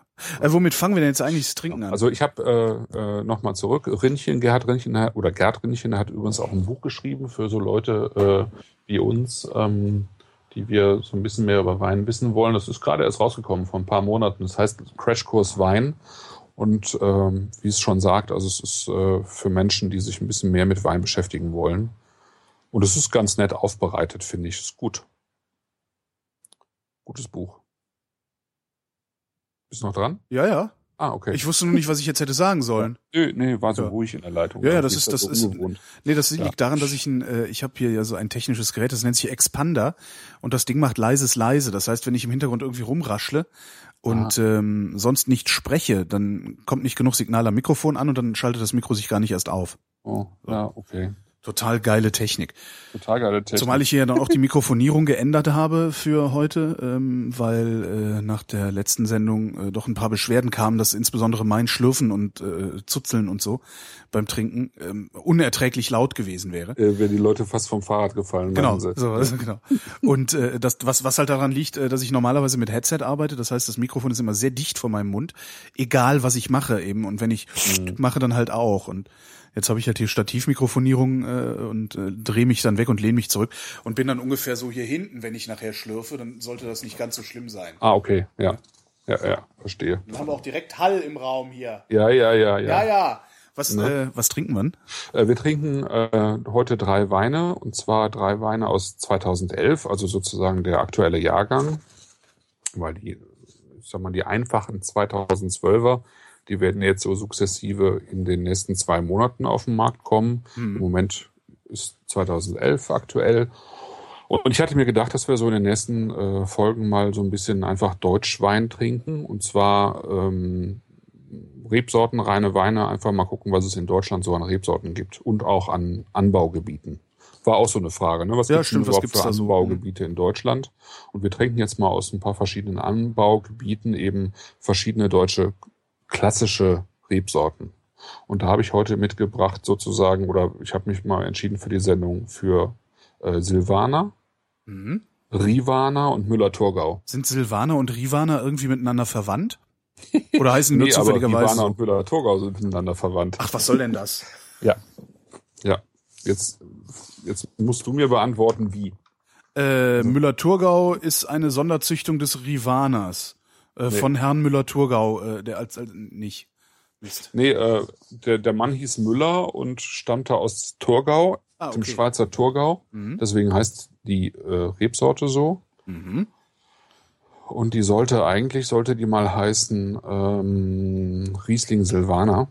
Äh, womit fangen wir denn jetzt eigentlich das Trinken an? Also ich habe äh, äh, nochmal zurück. Rinchen, Gerhard Rinchen hat- oder Gerd Rinchen der hat übrigens auch ein Buch geschrieben für so Leute äh, wie uns, ähm, die wir so ein bisschen mehr über Wein wissen wollen. Das ist gerade erst rausgekommen vor ein paar Monaten. Das heißt Crashkurs Wein. Und ähm, wie es schon sagt, also es ist äh, für Menschen, die sich ein bisschen mehr mit Wein beschäftigen wollen. Und es ist ganz nett aufbereitet, finde ich. Ist gut. Gutes Buch. Bist du noch dran? ja, ja. Ah, okay. Ich wusste nur nicht, was ich jetzt hätte sagen sollen. Nö, nee, war so Ja. ruhig in der Leitung. Ja, ja, das ist- ja das so ist- ungewohnt. Nee, das Ja. liegt daran, dass ich ein, äh, ich habe hier ja so ein technisches Gerät, das nennt sich Expander und das Ding macht leises leise. Das heißt, wenn ich im Hintergrund irgendwie rumraschle und ähm, sonst nicht spreche, dann kommt nicht genug Signal am Mikrofon an und dann schaltet das Mikro sich gar nicht erst auf. Oh, ja, okay. Total geile Technik. Total geile Technik. Zumal ich hier ja dann auch die Mikrofonierung geändert habe für heute, ähm, weil äh, nach der letzten Sendung äh, doch ein paar Beschwerden kamen, dass insbesondere mein Schlürfen und äh, Zuzeln und so beim Trinken ähm, unerträglich laut gewesen wäre. äh, wären die Leute fast vom Fahrrad gefallen. Genau, so, also, genau. Und äh, das, was, was halt daran liegt, äh, dass ich normalerweise mit Headset arbeite, das heißt, das Mikrofon ist immer sehr dicht vor meinem Mund, egal was ich mache eben. Und wenn ich mache, dann halt auch. Und jetzt habe ich halt hier Stativmikrofonierung äh, und äh, drehe mich dann weg und lehne mich zurück und bin dann ungefähr so hier hinten, wenn ich nachher schlürfe, dann sollte das nicht ganz so schlimm sein. Ah, okay, ja. Ja, ja, verstehe. Dann haben wir auch direkt Hall im Raum hier. Ja, ja, ja, ja. Ja, ja. Was, äh, was trinken wir? Äh, wir trinken äh, heute drei Weine, und zwar drei Weine aus 2011, also sozusagen der aktuelle Jahrgang, weil die, ich sag mal, die einfachen 2012er, die werden jetzt so sukzessive in den nächsten zwei Monaten auf den Markt kommen. Im Moment ist 2011 aktuell. Und ich hatte mir gedacht, dass wir so in den nächsten äh, Folgen mal so ein bisschen einfach Deutschwein trinken. Und zwar ähm, Rebsorten, reine Weine, einfach mal gucken, was es in Deutschland so an Rebsorten gibt und auch an Anbaugebieten. War auch so eine Frage, ne? Was Ja, stimmt, was überhaupt für da so? Anbaugebiete in Deutschland? Und wir trinken jetzt mal aus ein paar verschiedenen Anbaugebieten eben verschiedene deutsche klassische Rebsorten. Und da habe ich heute mitgebracht sozusagen, oder ich habe mich mal entschieden für die Sendung für äh, Silvaner, Mhm. Rivana und Müller-Thurgau. Sind Silvaner und Rivaner irgendwie miteinander verwandt? Oder heißen die nur Nee, zufälligerweise? Rivana und Müller-Thurgau sind miteinander verwandt. Ach, was soll denn das? Ja. Ja. Jetzt, jetzt musst du mir beantworten, wie. Äh, Müller-Thurgau ist eine Sonderzüchtung des Rivaners. Äh, Nee. Von Herrn Müller-Thurgau, äh, der als, als nicht. Mist. Nee, äh, der, der Mann hieß Müller und stammte aus Thurgau, Ah, dem okay. Schweizer Thurgau. Mhm. Deswegen heißt die äh, Rebsorte so. Mhm. Und die sollte eigentlich, sollte die mal heißen ähm, Riesling Silvaner.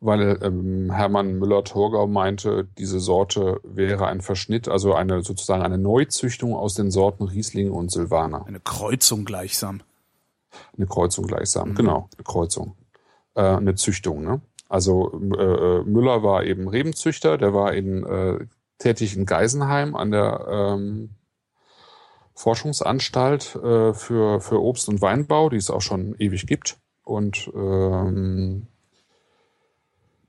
Weil ähm, Hermann Müller-Thurgau meinte, diese Sorte wäre ein Verschnitt, also eine sozusagen eine Neuzüchtung aus den Sorten Riesling und Silvaner. Eine Kreuzung gleichsam. Eine Kreuzung gleichsam, Mhm. genau, eine Kreuzung. Äh, eine Züchtung, ne? Also äh, Müller war eben Rebenzüchter, der war in, äh, tätig in Geisenheim an der ähm, Forschungsanstalt äh, für, für Obst- und Weinbau, die es auch schon ewig gibt. Und ähm,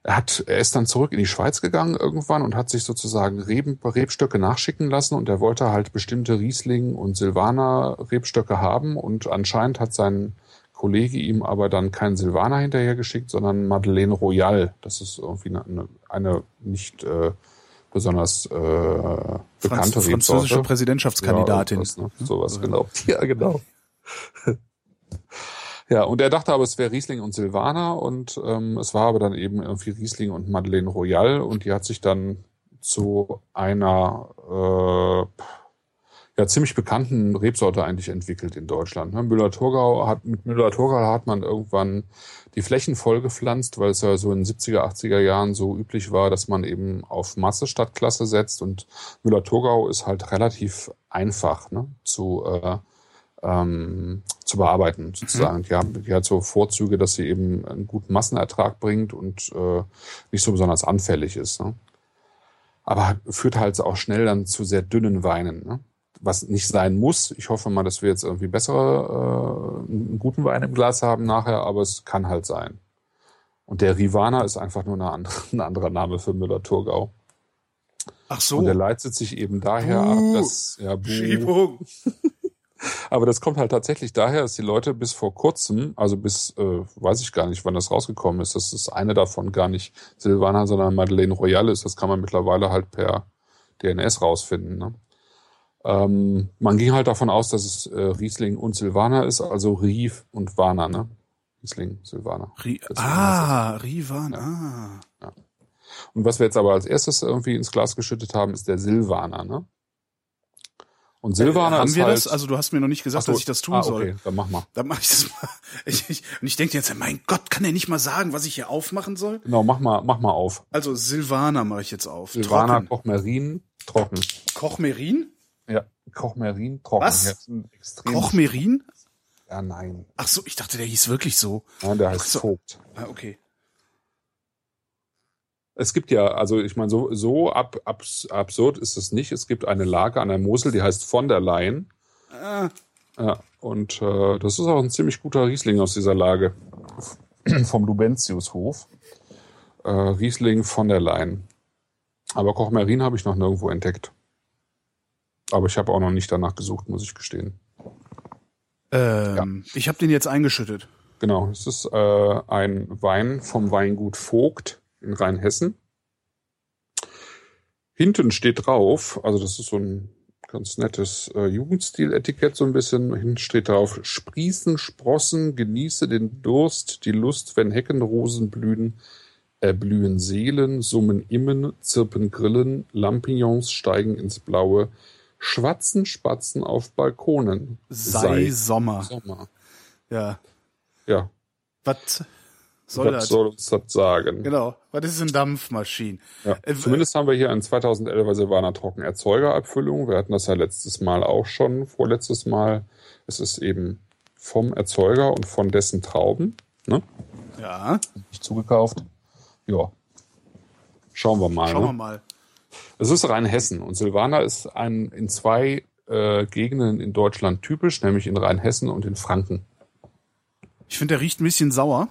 er, hat, er ist dann zurück in die Schweiz gegangen irgendwann und hat sich sozusagen Reben, Rebstöcke nachschicken lassen und er wollte halt bestimmte Riesling und Silvaner Rebstöcke haben und anscheinend hat sein Kollege ihm aber dann keinen Silvaner hinterhergeschickt, sondern Madeleine Royal. Das ist irgendwie eine, eine, nicht äh, besonders äh, bekannte Franz Rebsorte. französische Präsidentschaftskandidatin. Ja, ne? Sowas, genau. Ja, genau. ja, und er dachte aber, es wäre Riesling und Silvaner und ähm, es war aber dann eben irgendwie Riesling und Madeleine Royal und die hat sich dann zu einer äh, ja, ziemlich bekannten Rebsorte eigentlich entwickelt in Deutschland. Ne? Müller-Thurgau hat, mit Müller-Thurgau hat man irgendwann die Flächen vollgepflanzt, weil es ja so in den 70er, 80er Jahren so üblich war, dass man eben auf Masse statt Klasse setzt und Müller-Thurgau ist halt relativ einfach ne, zu, äh, ähm, zu bearbeiten sozusagen. Die, haben, die hat so Vorzüge, dass sie eben einen guten Massenertrag bringt und äh, nicht so besonders anfällig ist. Ne? Aber führt halt auch schnell dann zu sehr dünnen Weinen. Ne? was nicht sein muss. Ich hoffe mal, dass wir jetzt irgendwie bessere, äh, einen guten Wein im Glas haben nachher, aber es kann halt sein. Und der Rivana ist einfach nur eine andere, ein anderer Name für Müller-Thurgau. Ach so. Und der leitet sich eben daher Buh. ab, dass, ja, buh. Aber das kommt halt tatsächlich daher, dass die Leute bis vor kurzem, also bis, äh, weiß ich gar nicht, wann das rausgekommen ist, dass das eine davon gar nicht Silvaner, sondern Madeleine Royale ist. Das kann man mittlerweile halt per DNS rausfinden. Ne? Ähm, man ging halt davon aus, dass es äh, Riesling und Silvaner ist, also Rief und Warner, ne? Riesling, Silvaner. Ri ah, Rivan, ah. Und was wir jetzt aber als erstes irgendwie ins Glas geschüttet haben, ist der Silvaner, ne? Und Silvaner Haben ist wir halt, das? Also du hast mir noch nicht gesagt, so, dass ich das tun ah, soll. Okay, dann mach mal. Dann mach ich das mal. Ich, ich, und ich denke jetzt, mein Gott, kann er nicht mal sagen, was ich hier aufmachen soll? Genau, mach mal, mach mal auf. Also Silvaner mache ich jetzt auf. Silvaner, Trocken. Kochmerin, trocken. Kochmerin? Ja, Kochmerin, trocken. Was? Ja, ist ein extrem- Kochmerin? Ja, nein. Ach so, ich dachte, der hieß wirklich so. Nein, der heißt. Vogt. Ah, okay. Es gibt ja, also ich meine, so, so ab, abs, absurd ist es nicht. Es gibt eine Lage an der Mosel, die heißt von der Leyen. Ah, Ja, und äh, das ist auch ein ziemlich guter Riesling aus dieser Lage. Vom Lubentiushof. Äh, Riesling von der Leyen. Aber Kochmerin habe ich noch nirgendwo entdeckt. Aber ich habe auch noch nicht danach gesucht, muss ich gestehen. ähm, Ich habe den jetzt eingeschüttet. Genau, es ist äh, ein Wein vom Weingut Vogt in Rheinhessen. Hinten steht drauf, also das ist so ein ganz nettes äh, Jugendstil-Etikett so ein bisschen. Hinten steht drauf, sprießen, sprossen, genieße den Durst, die Lust, wenn Heckenrosen blühen, erblühen Seelen, summen Immen, zirpen Grillen, Lampignons steigen ins Blaue, schwatzen Spatzen auf Balkonen. Sei, Sommer. Sommer. Ja. Ja, Was soll das? soll uns das sagen? Genau. Was ist eine Dampfmaschine? Ja. Äh, Zumindest haben wir hier ein 2011er Silvaner Trockenerzeugerabfüllung. Wir hatten das ja letztes Mal auch schon, vorletztes Mal. Es ist eben vom Erzeuger und von dessen Trauben. Ne? Ja. Nicht zugekauft. Ja. Schauen wir mal. Schauen wir ne? mal. Es ist Rheinhessen und Silvaner ist ein, in zwei äh, Gegenden in Deutschland typisch, nämlich in Rheinhessen und in Franken. Ich finde, der riecht ein bisschen sauer.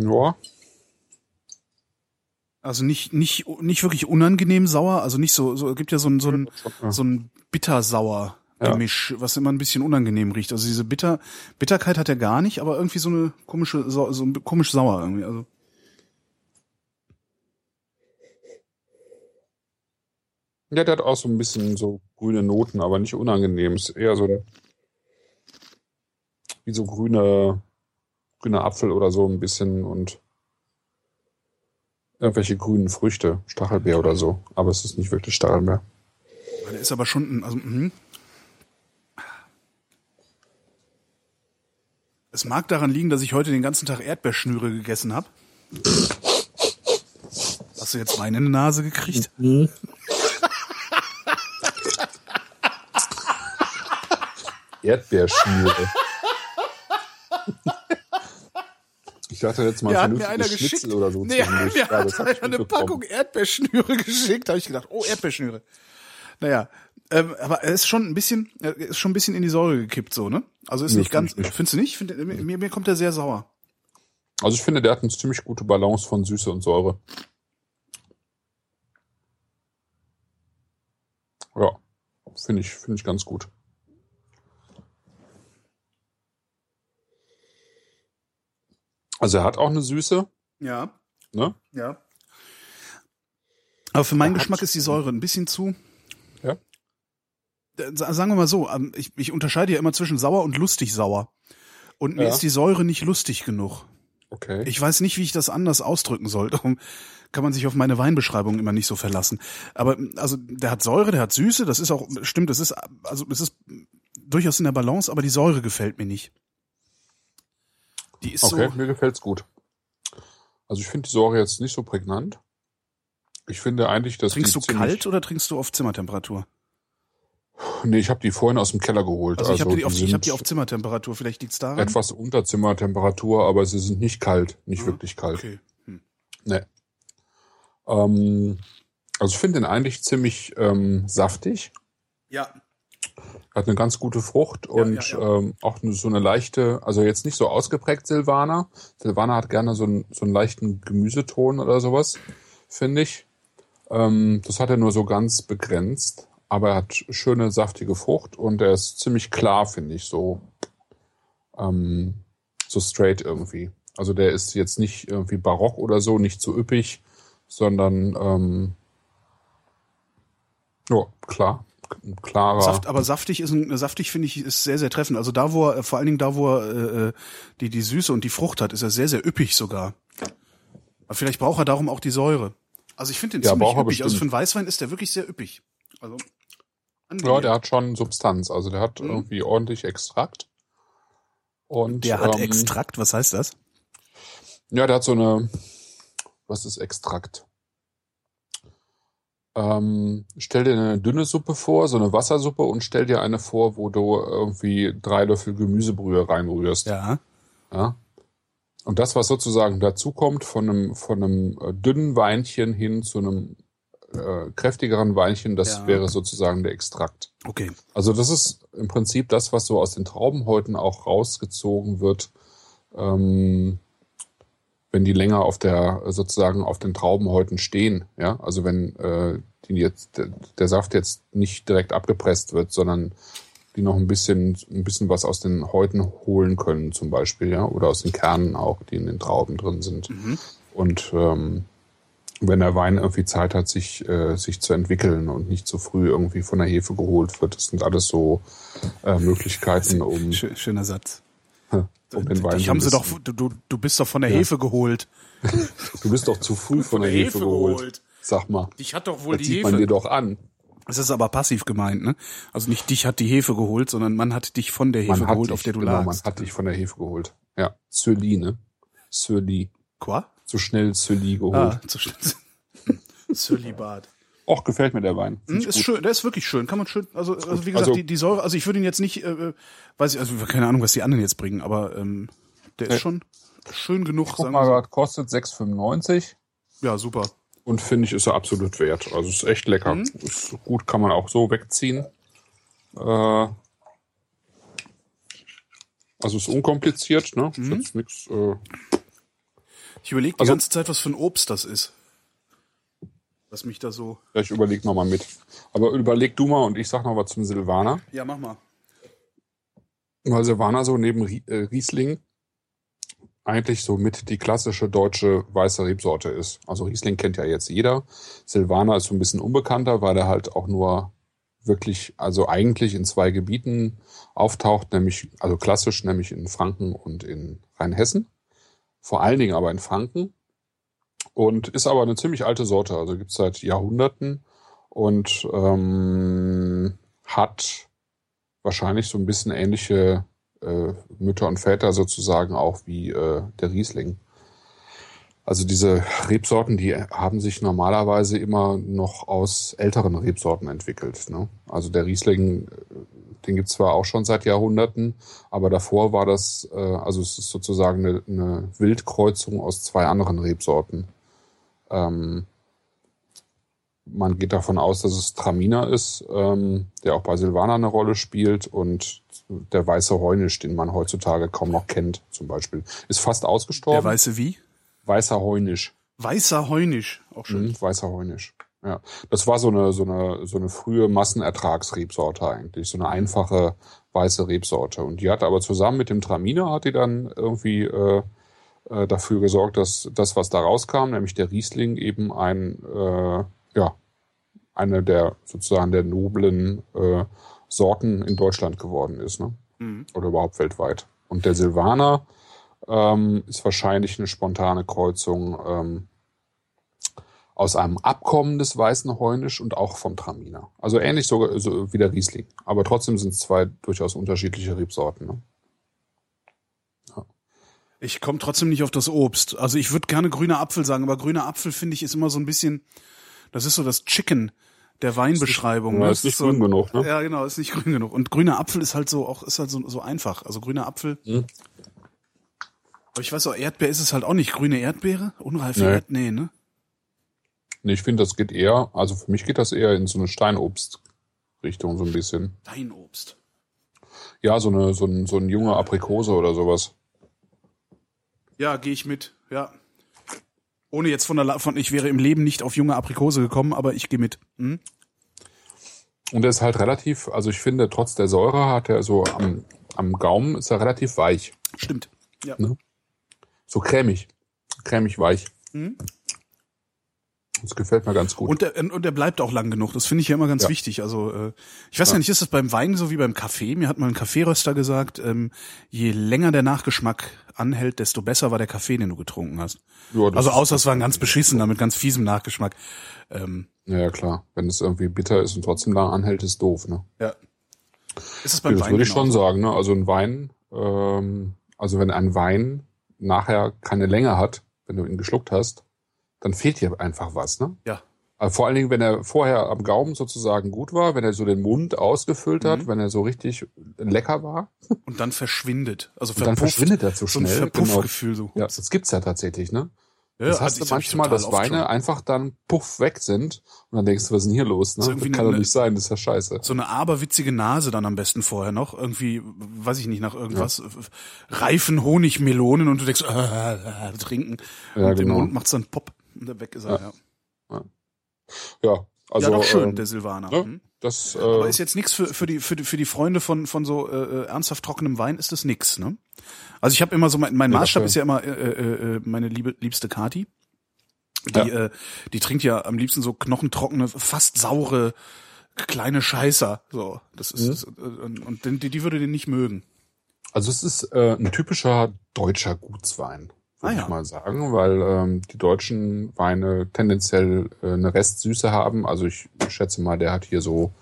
Ja, Also nicht, nicht, nicht wirklich unangenehm sauer, also nicht so, so, es gibt ja so ein, so ein, ja. so ein bittersauer Ja. Gemisch, was immer ein bisschen unangenehm riecht. Also diese Bitter, Bitterkeit hat er gar nicht, aber irgendwie so eine komische, so, ein komisch sauer irgendwie. Also Ja, der hat auch so ein bisschen so grüne Noten, aber nicht unangenehm. Ist eher so ein, wie so grüne, grüner Apfel oder so ein bisschen und irgendwelche grünen Früchte, Stachelbeer oder so. Aber es ist nicht wirklich Stachelbeer. der ist aber schon, ein- also, mhm. Es mag daran liegen, dass ich heute den ganzen Tag Erdbeerschnüre gegessen habe. Hast du jetzt Wein in die Nase gekriegt? Erdbeerschnüre. ich dachte jetzt mal Ja, hat mir einer geschickt. Schnitzel oder so. nee, mir Ja, hat einer eine mitbekommen. Packung Erdbeerschnüre geschickt. Da habe ich gedacht, oh, Erdbeerschnüre. Naja, ähm, aber er ist schon ein bisschen, er ist schon ein bisschen in die Säure gekippt, so, ne? Also ist Nee, nicht ganz, nicht. findest du nicht? Find, mir, mir kommt er sehr sauer. Also ich finde, der hat eine ziemlich gute Balance von Süße und Säure. Ja, finde ich, finde ich ganz gut. Also er hat auch eine Süße, Ja, ne? ja. Aber für meinen Er Geschmack ist die Säure ein bisschen zu. Ja. Äh, sa- Sagen wir mal so, ähm, ich, ich unterscheide ja immer zwischen sauer und lustig sauer. Und mir Ja. ist die Säure nicht lustig genug. Okay. Ich weiß nicht, wie ich das anders ausdrücken soll. Darum kann man sich auf meine Weinbeschreibung immer nicht so verlassen. Aber also der hat Säure, der hat Süße, das ist auch stimmt, das ist also das ist durchaus in der Balance, aber die Säure gefällt mir nicht. Die ist okay, so mir gefällt's gut. Also ich finde die Säure jetzt nicht so prägnant. Ich finde eigentlich, dass Trinkst die du kalt oder trinkst du auf Zimmertemperatur? Nee, ich habe die vorhin aus dem Keller geholt. Also ich habe die, auf, ich sind hab die auf Zimmertemperatur, vielleicht liegt's daran. etwas unter Zimmertemperatur, aber sie sind nicht kalt, nicht wirklich kalt. Okay. Hm. Nee. Ähm, also ich finde den eigentlich ziemlich ähm, saftig. Ja, Hat eine ganz gute Frucht und ja, ja. Ähm, auch so eine leichte, also jetzt nicht so ausgeprägt Silvaner. Silvaner hat gerne so einen, so einen leichten Gemüseton oder sowas, finde ich. Ähm, das hat er nur so ganz begrenzt, aber er hat schöne saftige Frucht und er ist ziemlich klar, finde ich, so, ähm, so straight irgendwie. Also der ist jetzt nicht irgendwie barock oder so, nicht zu üppig, sondern ähm, ja, klar, klarer. Saft, aber saftig ist ein, saftig finde ich ist sehr sehr treffend. Also da wo er vor allen Dingen da wo er äh, äh, die die Süße und die Frucht hat, ist er sehr sehr üppig sogar. Aber vielleicht braucht er darum auch die Säure. Also ich finde den Ja, ziemlich braucht er üppig. Also für bestimmt. einen Weißwein ist der wirklich sehr üppig. Also Ja, der hat schon Substanz. Also der hat Mhm. irgendwie ordentlich Extrakt. Und der hat ähm, Extrakt. Was heißt das? Ja, der hat so eine. Was ist Extrakt? Ähm, stell dir eine dünne Suppe vor, so eine Wassersuppe, und stell dir eine vor, wo du irgendwie drei Löffel Gemüsebrühe reinrührst. Ja. Ja? Und das, was sozusagen dazukommt von einem, von einem äh, dünnen Weinchen hin zu einem äh, kräftigeren Weinchen, das Ja. wäre sozusagen der Extrakt. Okay. Also das ist im Prinzip das, was so aus den Traubenhäuten auch rausgezogen wird, ähm, wenn die länger auf der sozusagen auf den Traubenhäuten stehen. Ja, also wenn äh, die jetzt der, der Saft jetzt nicht direkt abgepresst wird, sondern die noch ein bisschen ein bisschen was aus den Häuten holen können, zum Beispiel, ja, oder aus den Kernen auch, die in den Trauben drin sind. Mhm. Und ähm, wenn der Wein irgendwie Zeit hat, sich, äh, sich zu entwickeln und nicht zu früh irgendwie von der Hefe geholt wird. Das sind alles so äh, Möglichkeiten, um, Schö- schöner Satz. um den Wein Dich haben sie doch, du, du, bist doch von der Ja. Hefe geholt. Du bist doch zu früh von der Hefe geholt. Sag mal. Dich hat doch wohl Das die sieht man dir Hefe. doch an. Das ist aber passiv gemeint, ne? Also nicht dich hat die Hefe geholt, sondern man hat dich von der Hefe Man geholt, dich, auf der du genau, man lagst. hat dich von der Hefe geholt. Ja, Surly, ne? Surly. Qua? Zu schnell Surly geholt. Ah, zu schnell. Zölibat. Och, gefällt mir der Wein. Hm, Find's ist gut. schön, der ist wirklich schön. Kann man schön, also, also wie gesagt, Also- die, die Säure, also ich würde ihn jetzt nicht, äh, weiß ich, also keine Ahnung, was die anderen jetzt bringen, aber ähm, der ist Nee. schon schön genug, Guck sagen mal, so. gerade kostet 6,95 Ja, super. Und finde ich, ist er absolut wert. Also ist echt lecker. Mhm. Ist gut, kann man auch so wegziehen. Äh, also ist unkompliziert, ne? Ist Mhm. jetzt nix, äh, Ich überlege die Also- ganze Zeit, was für ein Obst das ist. Was mich da so. Ja, ich überleg noch mal mit. Aber überleg du mal und ich sag noch was zum Silvaner. Ja, mach mal. Weil Silvaner so neben äh, Riesling eigentlich so mit die klassische deutsche weiße Rebsorte ist. Also Riesling kennt ja jetzt jeder. Silvaner ist so ein bisschen unbekannter, weil er halt auch nur wirklich, also eigentlich in zwei Gebieten auftaucht, nämlich, also klassisch, nämlich in Franken und in Rheinhessen. Vor allen Dingen aber in Franken. Und ist aber eine ziemlich alte Sorte, also gibt's seit Jahrhunderten und ähm, hat wahrscheinlich so ein bisschen ähnliche äh, Mütter und Väter sozusagen auch wie äh, der Riesling. Also diese Rebsorten, die haben sich normalerweise immer noch aus älteren Rebsorten entwickelt. Ne? Also der Riesling, äh, den gibt's zwar auch schon seit Jahrhunderten, aber davor war das, äh, also es ist sozusagen eine, eine Wildkreuzung aus zwei anderen Rebsorten. Ähm, man geht davon aus, dass es Traminer ist, ähm, der auch bei Silvaner eine Rolle spielt und der weiße Heunisch, den man heutzutage kaum noch kennt, zum Beispiel, ist fast Der ausgestorben. weiße wie? weißer Heunisch. Weißer Heunisch. Auch schön. Mhm, weißer Heunisch. Ja, das war so eine so eine so eine frühe Massenertragsrebsorte eigentlich, so eine einfache weiße Rebsorte. Und die hat aber zusammen mit dem Traminer hat die dann irgendwie äh, äh, dafür gesorgt, dass das, was da rauskam, nämlich der Riesling, eben ein äh, ja eine der sozusagen der noblen äh, Sorten in Deutschland geworden ist, ne? Mhm. Oder überhaupt weltweit. Und der Silvaner ähm, ist wahrscheinlich eine spontane Kreuzung ähm, aus einem Abkommen des weißen Heunisch und auch vom Traminer. Also ähnlich sogar so wie der Riesling. Aber trotzdem sind es zwei durchaus unterschiedliche Rebsorten. Ne? Ich komme trotzdem nicht auf das Obst. Also ich würde gerne grüner Apfel sagen, aber grüner Apfel finde ich ist immer so ein bisschen, das ist so das Chicken der Weinbeschreibung. Ja, ne? ist nicht so, grün genug, ne? Ja, genau, ist nicht grün genug. Und grüner Apfel ist halt so auch ist halt so, so einfach. Also grüner Apfel. Mhm. Aber ich weiß auch, Erdbeer ist es halt auch nicht. Grüne Erdbeere? Unreife Nee. Erdbeere? Nee, ne? Nee, ich finde, das geht eher, also für mich geht das eher in so eine Steinobst-Richtung so ein bisschen. Dein Obst. Ja, so eine so ein, so ein junge Aprikose oder sowas. Ja, gehe ich mit. Ja. Ohne jetzt von der, La von, ich wäre im Leben nicht auf junge Aprikose gekommen, aber ich gehe mit. Hm? Und er ist halt relativ, also ich finde, trotz der Säure hat er so am, am Gaumen ist er relativ weich. Stimmt. Ja. Ne? So cremig. Cremig weich. Mhm. Das gefällt mir ganz gut. Und der, und der bleibt auch lang genug. Das finde ich ja immer ganz Ja. wichtig. Also äh, ich weiß ja. nicht, ist das beim Wein so wie beim Kaffee? Mir hat mal ein Kaffeeröster gesagt, ähm, je länger der Nachgeschmack anhält, desto besser war der Kaffee, den du getrunken hast. ja, Also außer es war ein ganz beschissener mit ganz fiesem Nachgeschmack. Ähm, Ja, klar. Wenn es irgendwie bitter ist und trotzdem lang anhält, ist doof, ne? ja. Ist es beim das Wein würde ich schon sagen, ne? Also ein Wein, ähm, also wenn ein Wein nachher keine Länge hat, wenn du ihn geschluckt hast, dann fehlt dir einfach was, ne? Ja. Also vor allen Dingen, wenn er vorher am Gaumen sozusagen gut war, wenn er so den Mund ausgefüllt hat, Mhm. wenn er so richtig lecker war, Und dann verschwindet. Also und dann verpufft. verschwindet er zu so ein schnell. Genau. Verpuffgefühl so. Ja, das gibt's ja tatsächlich, ne? Ja, das also hast du hab ich manchmal, dass Weine einfach dann puff weg sind und dann denkst du, was ist denn hier los? Ne? So Das, kann doch nicht sein, das ist ja scheiße. So eine aberwitzige Nase dann am besten vorher noch. Irgendwie, weiß ich nicht, nach irgendwas. Reifen Honigmelonen und du denkst, äh, äh, trinken. Ja, und im genau. Mund macht's dann Pop. Und dann weg ist er, ja. Ja, also ja, doch schön, ähm, der Silvaner. ne? Hm? das Aber äh, ist jetzt nichts für, für, die, für, die, für die Freunde von, von so äh, äh, ernsthaft trockenem Wein, ist das nix, ne? Also ich habe immer so, mein, mein Maßstab ist ja immer äh, äh, äh, meine liebe, liebste Kati. Die, Ja. äh, die trinkt ja am liebsten so knochentrockene, fast saure, kleine Scheißer. So, das ist, Mhm. das, äh, und, die, die würde den nicht mögen. Also es ist äh, ein typischer deutscher Gutswein, würde Ah, ja. ich mal sagen, weil ähm, die deutschen Weine tendenziell äh, eine Restsüße haben. Also ich schätze mal, der hat hier so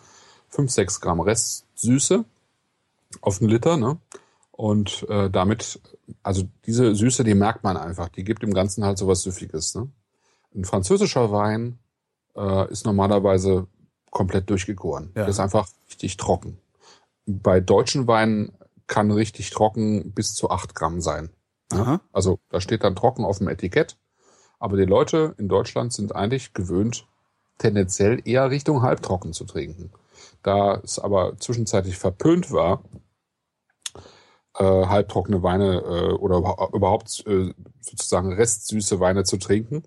5, 6 Gramm Restsüße auf einen Liter, ne? Und äh, damit, also diese Süße, die merkt man einfach, die gibt dem Ganzen halt so was Süffiges, ne? Ein französischer Wein äh, ist normalerweise komplett durchgegoren. Ja. Der ist einfach richtig trocken. Bei deutschen Weinen kann richtig trocken bis zu 8 Gramm sein. Ja? Aha. Also da steht dann trocken auf dem Etikett. Aber die Leute in Deutschland sind eigentlich gewöhnt, tendenziell eher Richtung halbtrocken zu trinken. Da es aber zwischenzeitlich verpönt war, äh, halbtrockene Weine äh, oder überhaupt äh, sozusagen restsüße Weine zu trinken.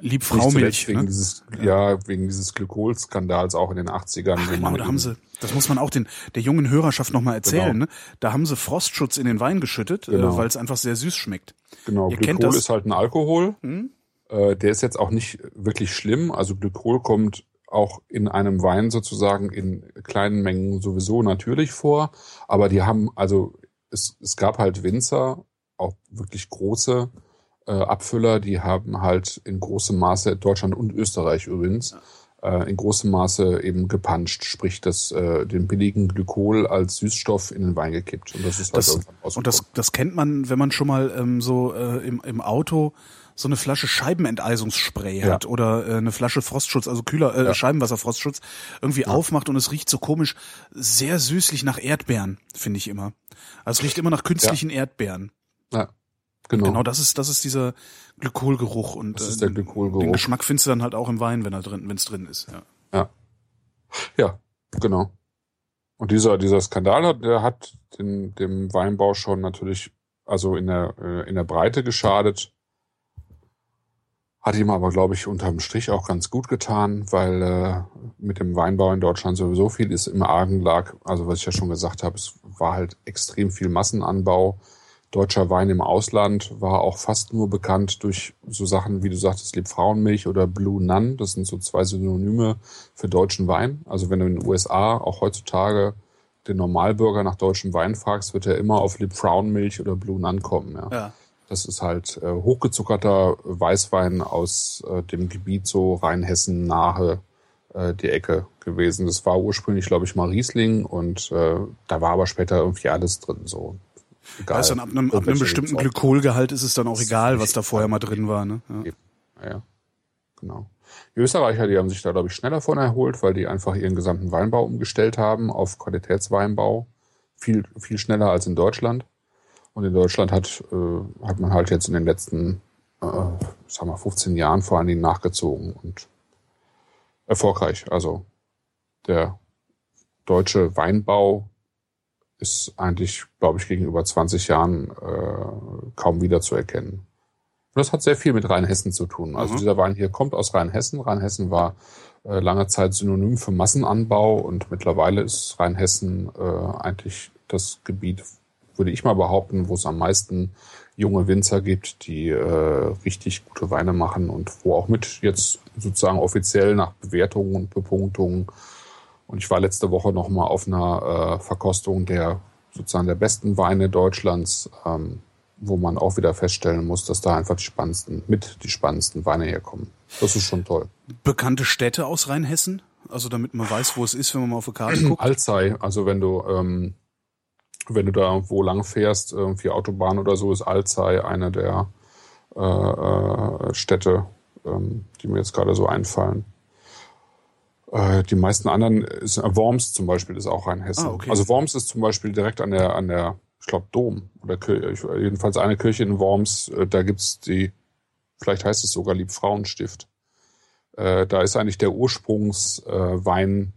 Lieb Fraumilch. Wegen ne? dieses, ja. ja. wegen dieses Glykolskandals auch in den 80ern. Ach, genau, da haben sie, das muss man auch den, der jungen Hörerschaft nochmal erzählen, genau. ne? Da haben sie Frostschutz in den Wein geschüttet, äh, genau. äh, weil es einfach sehr süß schmeckt. Genau, Ihr Glykol ist halt ein Alkohol. Hm? Äh, der ist jetzt auch nicht wirklich schlimm. Also Glykol kommt auch in einem Wein sozusagen in kleinen Mengen sowieso natürlich vor. Aber die haben, also es, es gab halt Winzer, auch wirklich große, äh, Abfüller, die haben halt in großem Maße, Deutschland und Österreich übrigens, äh, in großem Maße eben gepanscht, sprich das, äh, den billigen Glykol als Süßstoff in den Wein gekippt. Und das ist halt das, irgendwann Und das, das kennt man, wenn man schon mal ähm, so äh, im, im Auto so eine Flasche Scheibenenteisungsspray ja. hat oder äh, eine Flasche Frostschutz, also Kühler, äh, ja. Scheibenwasserfrostschutz, irgendwie ja. aufmacht und es riecht so komisch, sehr süßlich nach Erdbeeren, finde ich immer. Also es riecht immer nach künstlichen Erdbeeren. Ja. Genau. Genau, das ist, das ist dieser Glykolgeruch und das ist der äh, Glykolgeruch. den Geschmack findest du dann halt auch im Wein, wenn er drin, wenn es drin ist. Ja. ja. Ja, genau. Und dieser, dieser Skandal hat, der hat den, dem Weinbau schon natürlich, also in der, äh, in der Breite geschadet. Hat ihm aber, glaube ich, unterm Strich auch ganz gut getan, weil äh, mit dem Weinbau in Deutschland sowieso viel ist im Argen lag. Also was ich ja schon gesagt habe, es war halt extrem viel Massenanbau Deutscher Wein im Ausland war auch fast nur bekannt durch so Sachen, wie du sagtest, Liebfrauenmilch oder Blue Nun. Das sind so zwei Synonyme für deutschen Wein. Also wenn du in den USA auch heutzutage den Normalbürger nach deutschem Wein fragst, wird er immer auf Liebfrauenmilch oder Blue Nun kommen. Ja. ja. Das ist halt äh, hochgezuckerter Weißwein aus äh, dem Gebiet so Rheinhessen nahe äh, die Ecke gewesen. Das war ursprünglich, glaube ich, mal Riesling und äh, da war aber später irgendwie alles drin. So egal. Du, ab einem, ab einem bestimmten Glykolgehalt ist es dann auch egal, was da vorher mal drin war. Ne? Ja. ja, genau. Die Österreicher, die haben sich da, glaube ich, schneller von erholt, weil die einfach ihren gesamten Weinbau umgestellt haben auf Qualitätsweinbau. Viel, viel schneller als in Deutschland. Und in Deutschland hat, äh, hat man halt jetzt in den letzten, äh, sagen wir, 15 Jahren vor allen Dingen nachgezogen und erfolgreich. Also der deutsche Weinbau ist eigentlich, glaube ich, gegenüber 20 Jahren äh, kaum wiederzuerkennen. Und das hat sehr viel mit Rheinhessen zu tun. Also mhm. dieser Wein hier kommt aus Rheinhessen. Rheinhessen war äh, lange Zeit synonym für Massenanbau und mittlerweile ist Rheinhessen äh, eigentlich das Gebiet, würde ich mal behaupten, wo es am meisten junge Winzer gibt, die äh, richtig gute Weine machen und wo auch mit jetzt sozusagen offiziell nach Bewertungen und Bepunktungen und ich war letzte Woche noch mal auf einer äh, Verkostung der sozusagen der besten Weine Deutschlands, ähm, wo man auch wieder feststellen muss, dass da einfach die spannendsten, mit die spannendsten Weine herkommen. Das ist schon toll. Bekannte Städte aus Rheinhessen? Also damit man weiß, wo es ist, wenn man mal auf die Karte guckt? Alzey, also wenn du, ähm, wenn du da irgendwo lang fährst, irgendwie Autobahn oder so, ist Alzey eine der äh, äh, Städte, ähm, die mir jetzt gerade so einfallen. Äh, die meisten anderen, ist, äh, Worms zum Beispiel ist auch Rheinhessen. Ah, okay. Also Worms ist zum Beispiel direkt an der, an der, ich glaube Dom oder Kirche, jedenfalls eine Kirche in Worms. Äh, da gibt's die, vielleicht heißt es sogar Liebfrauenstift. Da ist eigentlich der Ursprungsweinberg,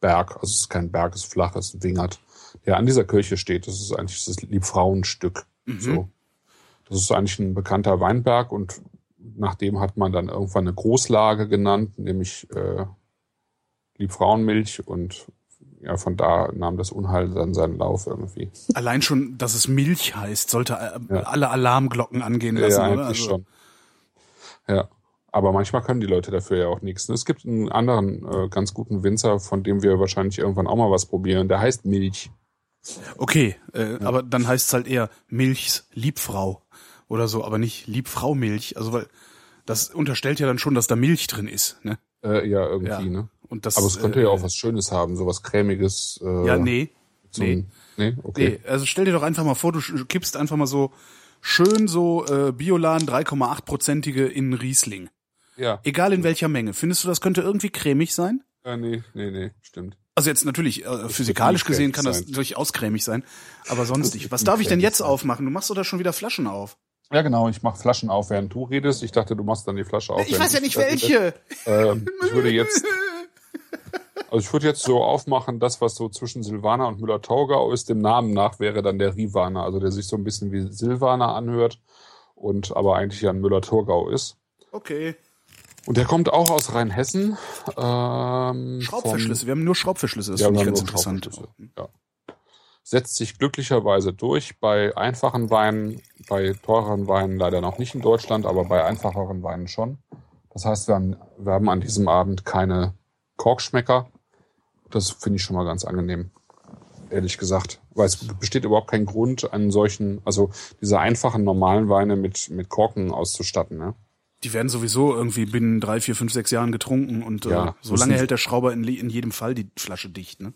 also es ist kein Berg, es ist flach, es ist Wingert, der an dieser Kirche steht. Das ist eigentlich das Liebfrauenstück. Mhm. So. Das ist eigentlich ein bekannter Weinberg und nach dem hat man dann irgendwann eine Großlage genannt, nämlich äh, Liebfrauenmilch und ja, von da nahm das Unheil dann seinen Lauf irgendwie. Allein schon, dass es Milch heißt, sollte äh, ja. alle Alarmglocken angehen lassen, ja, oder? Also schon. Ja. Aber manchmal können die Leute dafür ja auch nichts. Es gibt einen anderen äh, ganz guten Winzer, von dem wir wahrscheinlich irgendwann auch mal was probieren. Der heißt Milch. Okay, äh, ja. aber dann heißt es halt eher Milchs Liebfrau oder so, aber nicht Liebfrau Milch. Also weil das unterstellt ja dann schon, dass da Milch drin ist, ne? Äh, ja, irgendwie, ja. ne? Und das, Aber es könnte äh, ja auch was Schönes haben, so was cremiges. Äh, ja, nee. Zum, nee. Nee, okay. Nee, also stell dir doch einfach mal vor, du kippst einfach mal so schön so äh, Biolan 3,8-prozentige in Riesling. Ja. Egal in welcher Menge. Findest du, das könnte irgendwie cremig sein? Ja, nee, nee, nee, stimmt. Also jetzt natürlich, äh, physikalisch gesehen kann das sein. durchaus cremig sein, aber sonst nicht. Was darf ich denn jetzt aufmachen? Du machst doch da schon wieder Flaschen auf. Ja, genau, ich mache Flaschen auf, während du redest. Ich dachte, du machst dann die Flasche auf. Ich weiß ja nicht welche. Ähm, ich würde jetzt Also ich würde jetzt so aufmachen, das, was so zwischen Silvaner und Müller-Taugau ist, dem Namen nach wäre dann der Rivaner, also der sich so ein bisschen wie Silvaner anhört und aber eigentlich ja ein Müller-Thurgau ist. Okay. Und der kommt auch aus Rheinhessen. Ähm, Schraubverschlüsse, wir haben nur Schraubverschlüsse, das ja, finde ich ganz interessant. Ja. Setzt sich glücklicherweise durch bei einfachen Weinen, bei teureren Weinen leider noch nicht in Deutschland, aber bei einfacheren Weinen schon. Das heißt, wir haben, wir haben an diesem Abend keine Korkschmecker. Das finde ich schon mal ganz angenehm, ehrlich gesagt. Weil es besteht überhaupt kein Grund, einen solchen, also diese einfachen normalen Weine mit, mit Korken auszustatten. Ne? Die werden sowieso irgendwie binnen drei, vier, fünf, sechs Jahren getrunken und äh, ja, äh, so lange hält der Schrauber in, in jedem Fall die Flasche dicht. Ne?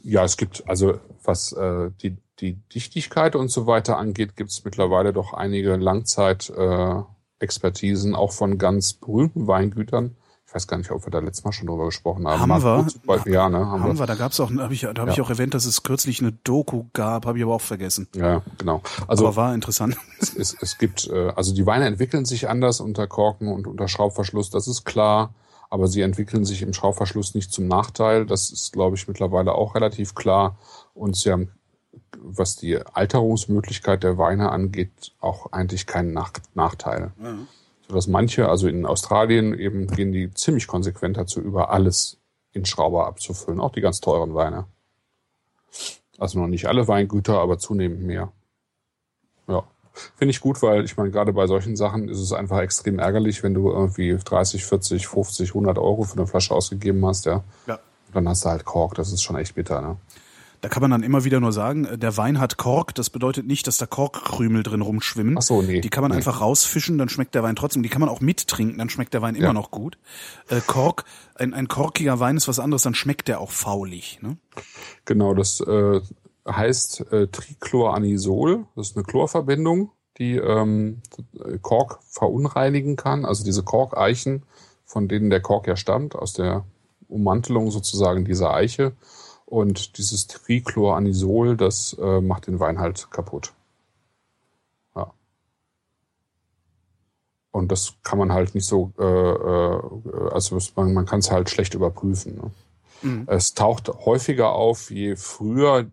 Ja, es gibt, also was äh, die, die Dichtigkeit und so weiter angeht, gibt es mittlerweile doch einige Langzeit-Expertisen, äh, auch von ganz berühmten Weingütern, ich weiß gar nicht, ob wir da letztes Mal schon drüber gesprochen haben. Haben wir? Beispiel, ja, ne? Haben, haben wir. Da gab's auch, hab ich, da habe ja. ich auch erwähnt, dass es kürzlich eine Doku gab, habe ich aber auch vergessen. Ja, genau. Also aber war interessant. Es, es, es gibt, äh, also die Weine entwickeln sich anders unter Korken und unter Schraubverschluss, das ist klar. Aber sie entwickeln sich im Schraubverschluss nicht zum Nachteil. Das ist, glaube ich, mittlerweile auch relativ klar. Und sie haben, was die Alterungsmöglichkeit der Weine angeht, auch eigentlich keinen Nach Nachteil. Mhm sodass manche, also in Australien eben gehen die ziemlich konsequent dazu über, alles in Schrauber abzufüllen, auch die ganz teuren Weine. Also noch nicht alle Weingüter, aber zunehmend mehr. Ja. Finde ich gut, weil ich meine, gerade bei solchen Sachen ist es einfach extrem ärgerlich, wenn du irgendwie 30, 40, 50, 100 Euro für eine Flasche ausgegeben hast, ja. Ja. Dann hast du halt Kork, das ist schon echt bitter, ne? Da kann man dann immer wieder nur sagen, äh, der Wein hat Kork. Das bedeutet nicht, dass da Korkkrümel drin rumschwimmen. Ach so, nee. Die kann man nee. einfach rausfischen, dann schmeckt der Wein trotzdem. Die kann man auch mittrinken, dann schmeckt der Wein immer ja. noch gut. Äh, Kork, ein, ein korkiger Wein ist was anderes, dann schmeckt der auch faulig. Ne? Genau, das äh, heißt äh, Trichloranisol. Das ist eine Chlorverbindung, die ähm, Kork verunreinigen kann. Also diese Korkeichen, von denen der Kork ja stammt, aus der Ummantelung sozusagen dieser Eiche und dieses Trichloranisol, das äh, macht den Wein halt kaputt. Ja. Und das kann man halt nicht so, äh, äh, also man, man kann es halt schlecht überprüfen. Ne? Mhm. Es taucht häufiger auf, je früher,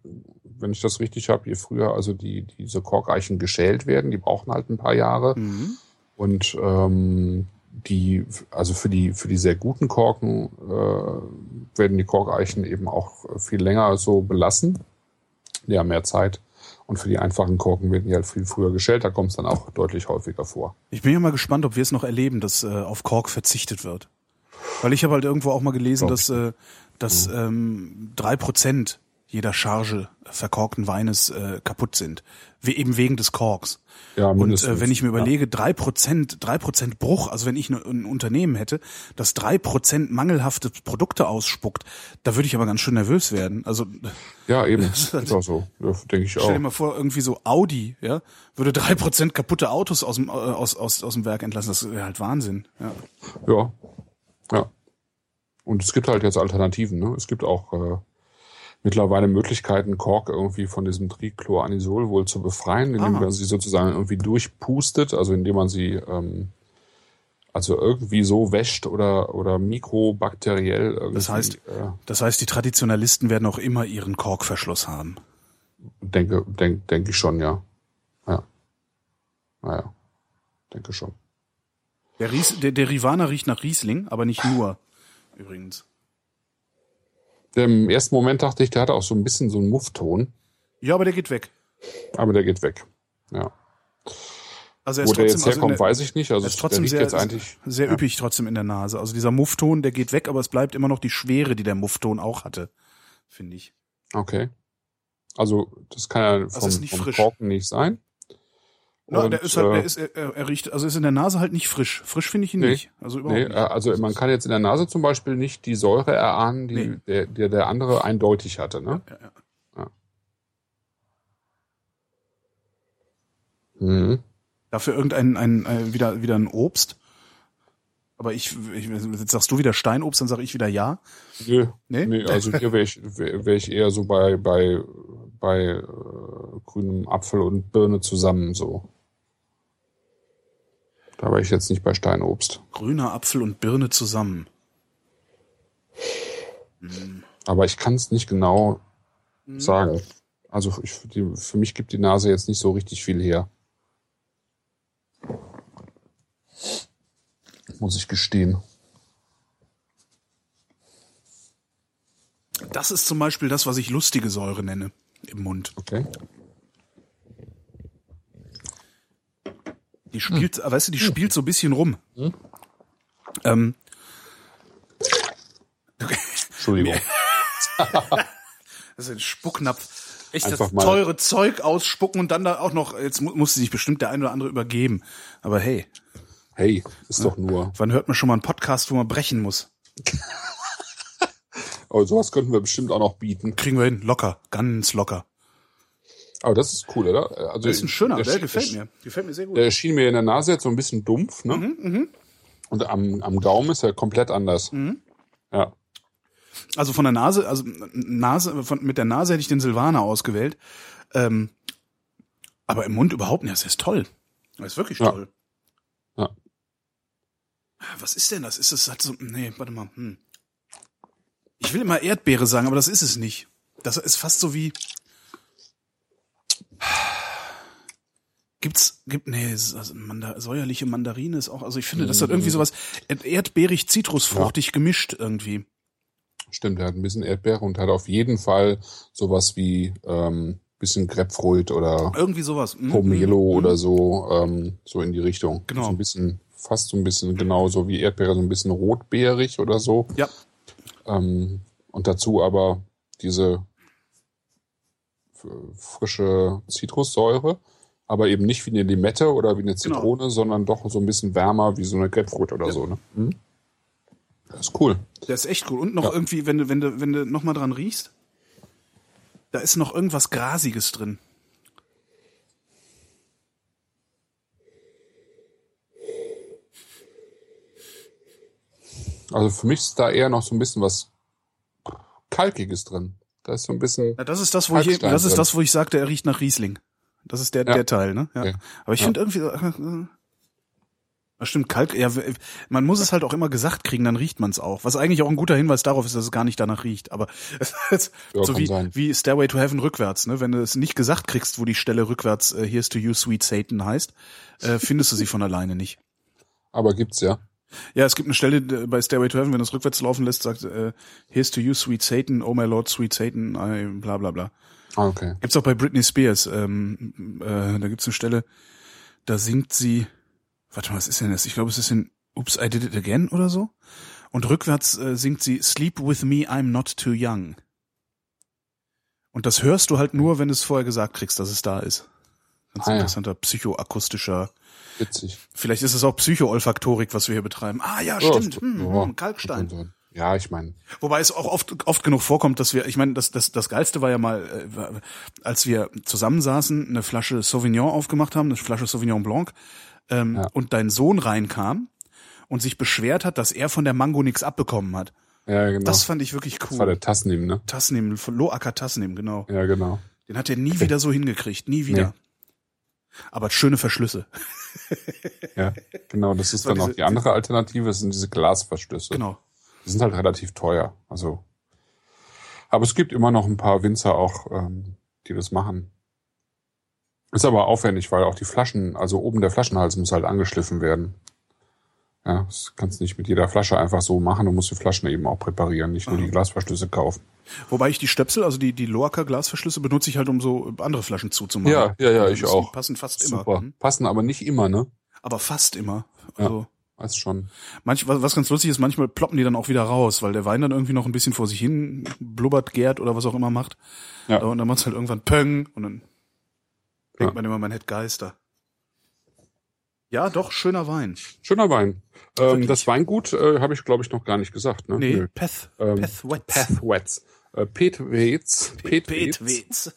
wenn ich das richtig habe, je früher also die diese Korkeichen geschält werden. Die brauchen halt ein paar Jahre. Mhm. Und ähm, die, also für die, für die sehr guten Korken äh, werden die Korkeichen eben auch viel länger so belassen. Die haben mehr Zeit. Und für die einfachen Korken werden die halt viel früher geschält. Da kommt es dann auch deutlich häufiger vor. Ich bin ja mal gespannt, ob wir es noch erleben, dass äh, auf Kork verzichtet wird. Weil ich habe halt irgendwo auch mal gelesen, dass, äh, dass mhm. ähm, drei Prozent jeder Charge verkorkten Weines äh, kaputt sind. Wie eben wegen des Korks. Ja, und äh, wenn ich mir überlege, drei Prozent, drei Prozent Bruch, also wenn ich ein, ein Unternehmen hätte, das drei Prozent mangelhafte Produkte ausspuckt, da würde ich aber ganz schön nervös werden. Also ja, eben, das ist auch so, ja, denke ich auch. Stell dir mal vor, irgendwie so Audi, ja, würde drei Prozent kaputte Autos aus dem äh, aus, aus aus dem Werk entlassen. Das wäre halt Wahnsinn. Ja. ja, ja. Und es gibt halt jetzt Alternativen. Ne? Es gibt auch äh, mittlerweile Möglichkeiten, Kork irgendwie von diesem Trichloranisol wohl zu befreien, indem man sie sozusagen irgendwie durchpustet, also indem man sie ähm, also irgendwie so wäscht oder oder mikrobakteriell. Irgendwie, das heißt, äh, das heißt, die Traditionalisten werden auch immer ihren Korkverschluss haben. Denke, denk, denke ich schon, ja. Ja. Naja, denke schon. Der, Ries, der, der Rivana riecht nach Riesling, aber nicht nur, übrigens. Im ersten Moment dachte ich, der hatte auch so ein bisschen so einen Muffton. Ja, aber der geht weg. Aber der geht weg. Ja. Also er ist Wo der jetzt herkommt, also weiß ich nicht. Also er ist trotzdem sehr, jetzt eigentlich, sehr ja. üppig trotzdem in der Nase. Also dieser Muffton, der geht weg, aber es bleibt immer noch die Schwere, die der Muffton auch hatte, finde ich. Okay. Also das kann ja vom, also vom Korken nicht sein. No, der ist halt, der äh, ist, er, er riecht, also ist in der Nase halt nicht frisch. Frisch finde ich ihn nee, nicht. Also überhaupt nee, nicht. also man kann jetzt in der Nase zum Beispiel nicht die Säure erahnen, die nee. der, der, der andere eindeutig hatte, ne? Ja, ja, ja. Mhm. Dafür irgendein ein, ein, äh, wieder wieder ein Obst. Aber ich, ich jetzt sagst du wieder Steinobst, dann sage ich wieder ja. Nö, nee, nee also hier wäre ich, wär, wär ich eher so bei bei bei äh, grünem Apfel und Birne zusammen so. Da war ich jetzt nicht bei Steinobst. Grüner Apfel und Birne zusammen. Aber ich kann es nicht genau sagen. Also ich, die, für mich gibt die Nase jetzt nicht so richtig viel her. Muss ich gestehen. Das ist zum Beispiel das, was ich lustige Säure nenne im Mund. Okay. Die spielt, weißt du, die spielt so ein bisschen rum. Ähm, Entschuldigung. das ist ein Spucknapf. Echt Einfach das teure Zeug ausspucken und dann da auch noch, jetzt mu musste sich bestimmt der eine oder andere übergeben. Aber hey, Hey, ist doch nur. wann hört man schon mal einen Podcast, wo man brechen muss? Aber sowas könnten wir bestimmt auch noch bieten. Kriegen wir hin, locker, ganz locker. Aber das ist cool, oder? Also Das ist ein schöner, der, der gefällt mir. Gefällt mir sehr gut. Der erschien mir in der Nase jetzt so ein bisschen dumpf, ne? Und am, am Gaumen ist er komplett anders. Ja. Also von der Nase, also Nase, von, mit der Nase hätte ich den Silvaner ausgewählt. Ähm, aber im Mund überhaupt nicht. Das ist toll. Das ist wirklich Ja. toll. Ja. Was ist denn das? Ist das halt so, nee, warte mal. Hm. Ich will immer Erdbeere sagen, aber das ist es nicht. Das ist fast so wie, gibt's, gibt, nee, also Manda, säuerliche Mandarine ist auch, also ich finde, das hat irgendwie sowas erdbeerig, zitrusfruchtig gemischt irgendwie. Stimmt, er hat ein bisschen Erdbeere und hat auf jeden Fall sowas wie ähm, bisschen Grapefruit oder Irgendwie sowas. Mhm, Pomelo mhm, oder so, ähm, so in die Richtung. Genau. So ein bisschen, fast so ein bisschen genauso wie Erdbeere, so ein bisschen rotbeerig oder so. Ja, Ähm, und dazu aber diese frische Zitrussäure, aber eben nicht wie eine Limette oder wie eine Genau. Zitrone, sondern doch so ein bisschen wärmer wie so eine Grapefruit oder so. Ne? Mhm. Das ist cool. der ist echt cool. Und noch Ja. irgendwie, wenn du, wenn du, wenn du noch mal dran riechst, da ist noch irgendwas Grasiges drin. Also für mich ist da eher noch so ein bisschen was Kalkiges drin. Da ist so ein bisschen. Ja, das ist das, wo ich, Kalkstein das ist drin. das, wo ich sagte, er riecht nach Riesling. Das ist der, Ja. der Teil, ne? Ja. Ja. Aber ich Ja. finde irgendwie, so, äh, das stimmt, Kalk, ja, man muss es halt auch immer gesagt kriegen, dann riecht man es auch. Was eigentlich auch ein guter Hinweis darauf ist, dass es gar nicht danach riecht. Aber so wie, sein. wie Stairway to Heaven rückwärts, ne? Wenn du es nicht gesagt kriegst, wo die Stelle rückwärts äh, Here's to You, Sweet Satan heißt, äh, findest du sie von alleine nicht. Aber gibt's ja. Ja, es gibt eine Stelle äh, bei Stairway to Heaven, wenn du es rückwärts laufen lässt, sagt äh, Here's to you, sweet Satan, oh my Lord, sweet Satan, I, bla bla bla. Ah, okay. Gibt's auch bei Britney Spears. Ähm, äh, da gibt's eine Stelle, da singt sie, warte mal, was ist denn das? Ich glaube, es ist in Oops, I Did It Again oder so. Und rückwärts äh, singt sie Sleep with me, I'm not too young. Und das hörst du halt nur, wenn du es vorher gesagt kriegst, dass es da ist. Ganz Ah, ja. interessanter psychoakustischer Witzig. Vielleicht ist es auch Psycho-Olfaktorik, was wir hier betreiben. Ah ja, Ja, stimmt. Hm, ja, hm, Kalkstein. Ja, ich meine, Wobei es auch oft, oft genug vorkommt, dass wir, ich meine, das, das, das Geilste war ja mal, äh, als wir zusammensaßen, eine Flasche Sauvignon aufgemacht haben, eine Flasche Sauvignon Blanc, ähm, Ja. und dein Sohn reinkam und sich beschwert hat, dass er von der Mango nichts abbekommen hat. ja, genau. Das fand ich wirklich Das war der cool. Tasnim, ne? Tasnim, Loacker Tasnim, genau. Ja, genau. Den hat er nie wieder so hingekriegt, nie wieder. Nee. Aber schöne Verschlüsse. Ja, genau. Das ist war dann auch diese- die andere Alternative, das sind diese Glasverschlüsse. Genau. Die sind halt relativ teuer. Also, aber es gibt immer noch ein paar Winzer auch, ähm, die das machen. Ist aber aufwendig, weil auch die Flaschen, also oben der Flaschenhals muss halt angeschliffen werden. Ja, das kannst du nicht mit jeder Flasche einfach so machen. Du musst die Flaschen eben auch präparieren, nicht nur die Glasverschlüsse kaufen. Wobei ich die Stöpsel, also die, die Loacker Glasverschlüsse benutze ich halt, um so andere Flaschen zuzumachen. Ja, ja, ja, ich Die auch. passen fast Super. immer. Hm? Passen aber nicht immer, ne? Aber fast immer. Also, Weiß schon. manch, was, was ganz lustig ist, manchmal ploppen die dann auch wieder raus, weil der Wein dann irgendwie noch ein bisschen vor sich hin blubbert, gärt oder was auch immer macht. Ja. Und dann macht's halt irgendwann Pöng und dann denkt Ja. man immer, man hätte Geister. Ja, doch, schöner Wein. Schöner Wein. Ähm, das Weingut äh, habe ich, glaube ich, noch gar nicht gesagt. Ne? Nee, Nö. Peth, Ähm, Peth Wetz. Peth Wetz. Äh, Pet Wetz.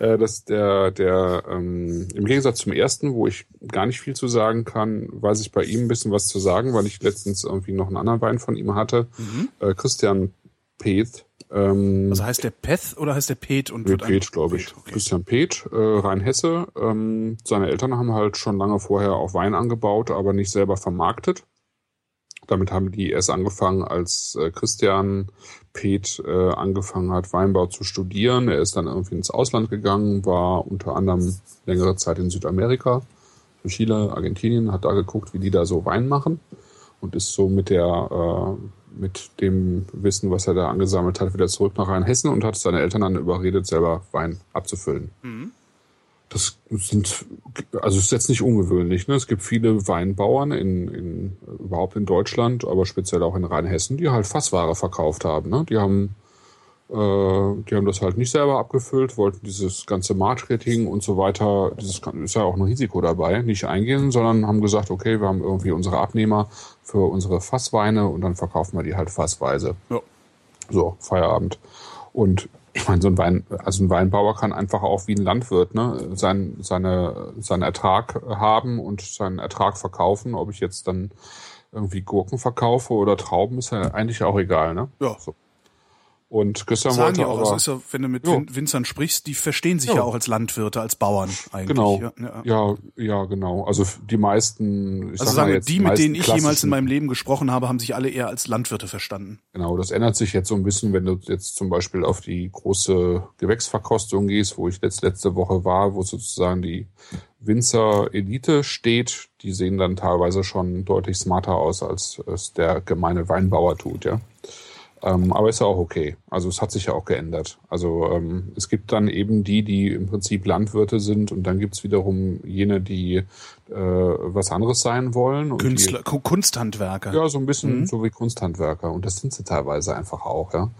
Peth. Äh, das ist der, der ähm, im Gegensatz zum ersten, wo ich gar nicht viel zu sagen kann, weiß ich bei ihm ein bisschen was zu sagen, weil ich letztens irgendwie noch einen anderen Wein von ihm hatte. Äh, Christian Peth. Ähm, Also heißt der Peth oder heißt der Pet und Nee, wird Peth, glaube ich. Peth, okay. Christian Peth, äh, Rheinhesse. Ähm, seine Eltern haben halt schon lange vorher auch Wein angebaut, aber nicht selber vermarktet. Damit haben die erst angefangen, als äh, Christian Peth äh, angefangen hat, Weinbau zu studieren. Er ist dann irgendwie ins Ausland gegangen, war unter anderem längere Zeit in Südamerika, in Chile, Argentinien, hat da geguckt, wie die da so Wein machen und ist so mit der äh, mit dem Wissen, was er da angesammelt hat, wieder zurück nach Rheinhessen und hat seine Eltern dann überredet, selber Wein abzufüllen. Mhm. Das sind, also ist jetzt nicht ungewöhnlich. Ne? Es gibt viele Weinbauern in, in überhaupt in Deutschland, aber speziell auch in Rheinhessen, die halt Fassware verkauft haben. Ne? Die haben äh, die haben das halt nicht selber abgefüllt, wollten dieses ganze Marketing und so weiter, dieses ist ja auch ein Risiko dabei, nicht eingehen, sondern haben gesagt, okay, wir haben irgendwie unsere Abnehmer für unsere Fassweine und dann verkaufen wir die halt fassweise. Ja. So, Feierabend. Und ich meine, so ein Wein, also ein Weinbauer kann einfach auch wie ein Landwirt, ne, sein, seine, seinen Ertrag haben und seinen Ertrag verkaufen. Ob ich jetzt dann irgendwie Gurken verkaufe oder Trauben, ist ja eigentlich auch egal, ne? Ja. So. Und Christian Sagen wollte ja auch, aber, ist ja, wenn du mit Win Winzern sprichst, die verstehen sich ja. Ja. auch als Landwirte, als Bauern eigentlich. genau, Ja, ja. ja, ja, genau. Also die meisten, ich Also sag sagen mal wir, jetzt, die, mit denen ich jemals in meinem Leben gesprochen habe, haben sich alle eher als Landwirte verstanden. Genau, das ändert sich jetzt so ein bisschen, wenn du jetzt zum Beispiel auf die große Gewächsverkostung gehst, wo ich letzt, letzte Woche war, wo sozusagen die Winzer-Elite steht. Die sehen dann teilweise schon deutlich smarter aus, als es der gemeine Weinbauer tut, ja. Ähm, aber ist ja auch okay. Also es hat sich ja auch geändert. Also ähm, es gibt dann eben die, die im Prinzip Landwirte sind und dann gibt's wiederum jene, die äh, was anderes sein wollen. Die, Künstler, Ku- Kunsthandwerker. ja, so ein bisschen Mhm. so wie Kunsthandwerker. Und das sind sie teilweise einfach auch, ja.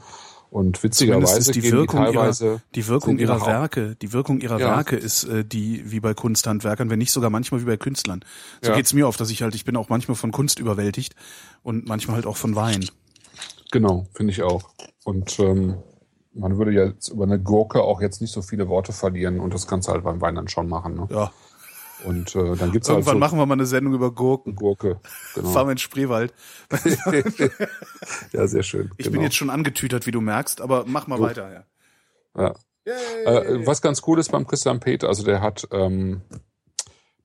Und witzigerweise ist die Wirkung die ihrer, teilweise. die Wirkung die ihrer Werke, die Wirkung ihrer Ja. Werke ist äh, die wie bei Kunsthandwerkern, wenn nicht sogar manchmal wie bei Künstlern. So Ja. geht's mir oft, dass ich halt, ich bin auch manchmal von Kunst überwältigt und manchmal halt auch von Wein. Genau, finde ich auch. Und ähm, man würde ja jetzt über eine Gurke auch jetzt nicht so viele Worte verlieren und das du halt beim Wein dann schon machen. Ne? Ja. Und äh, dann gibt's halt Irgendwann so machen wir mal eine Sendung über Gurken. Gurke. Genau. Fahren wir in Spreewald. ja, sehr schön. Ich genau. bin jetzt schon angetütert, wie du merkst, aber mach mal Gut. weiter. Ja. Ja. Äh, was ganz cool ist beim Christian Peth, also der hat, ähm,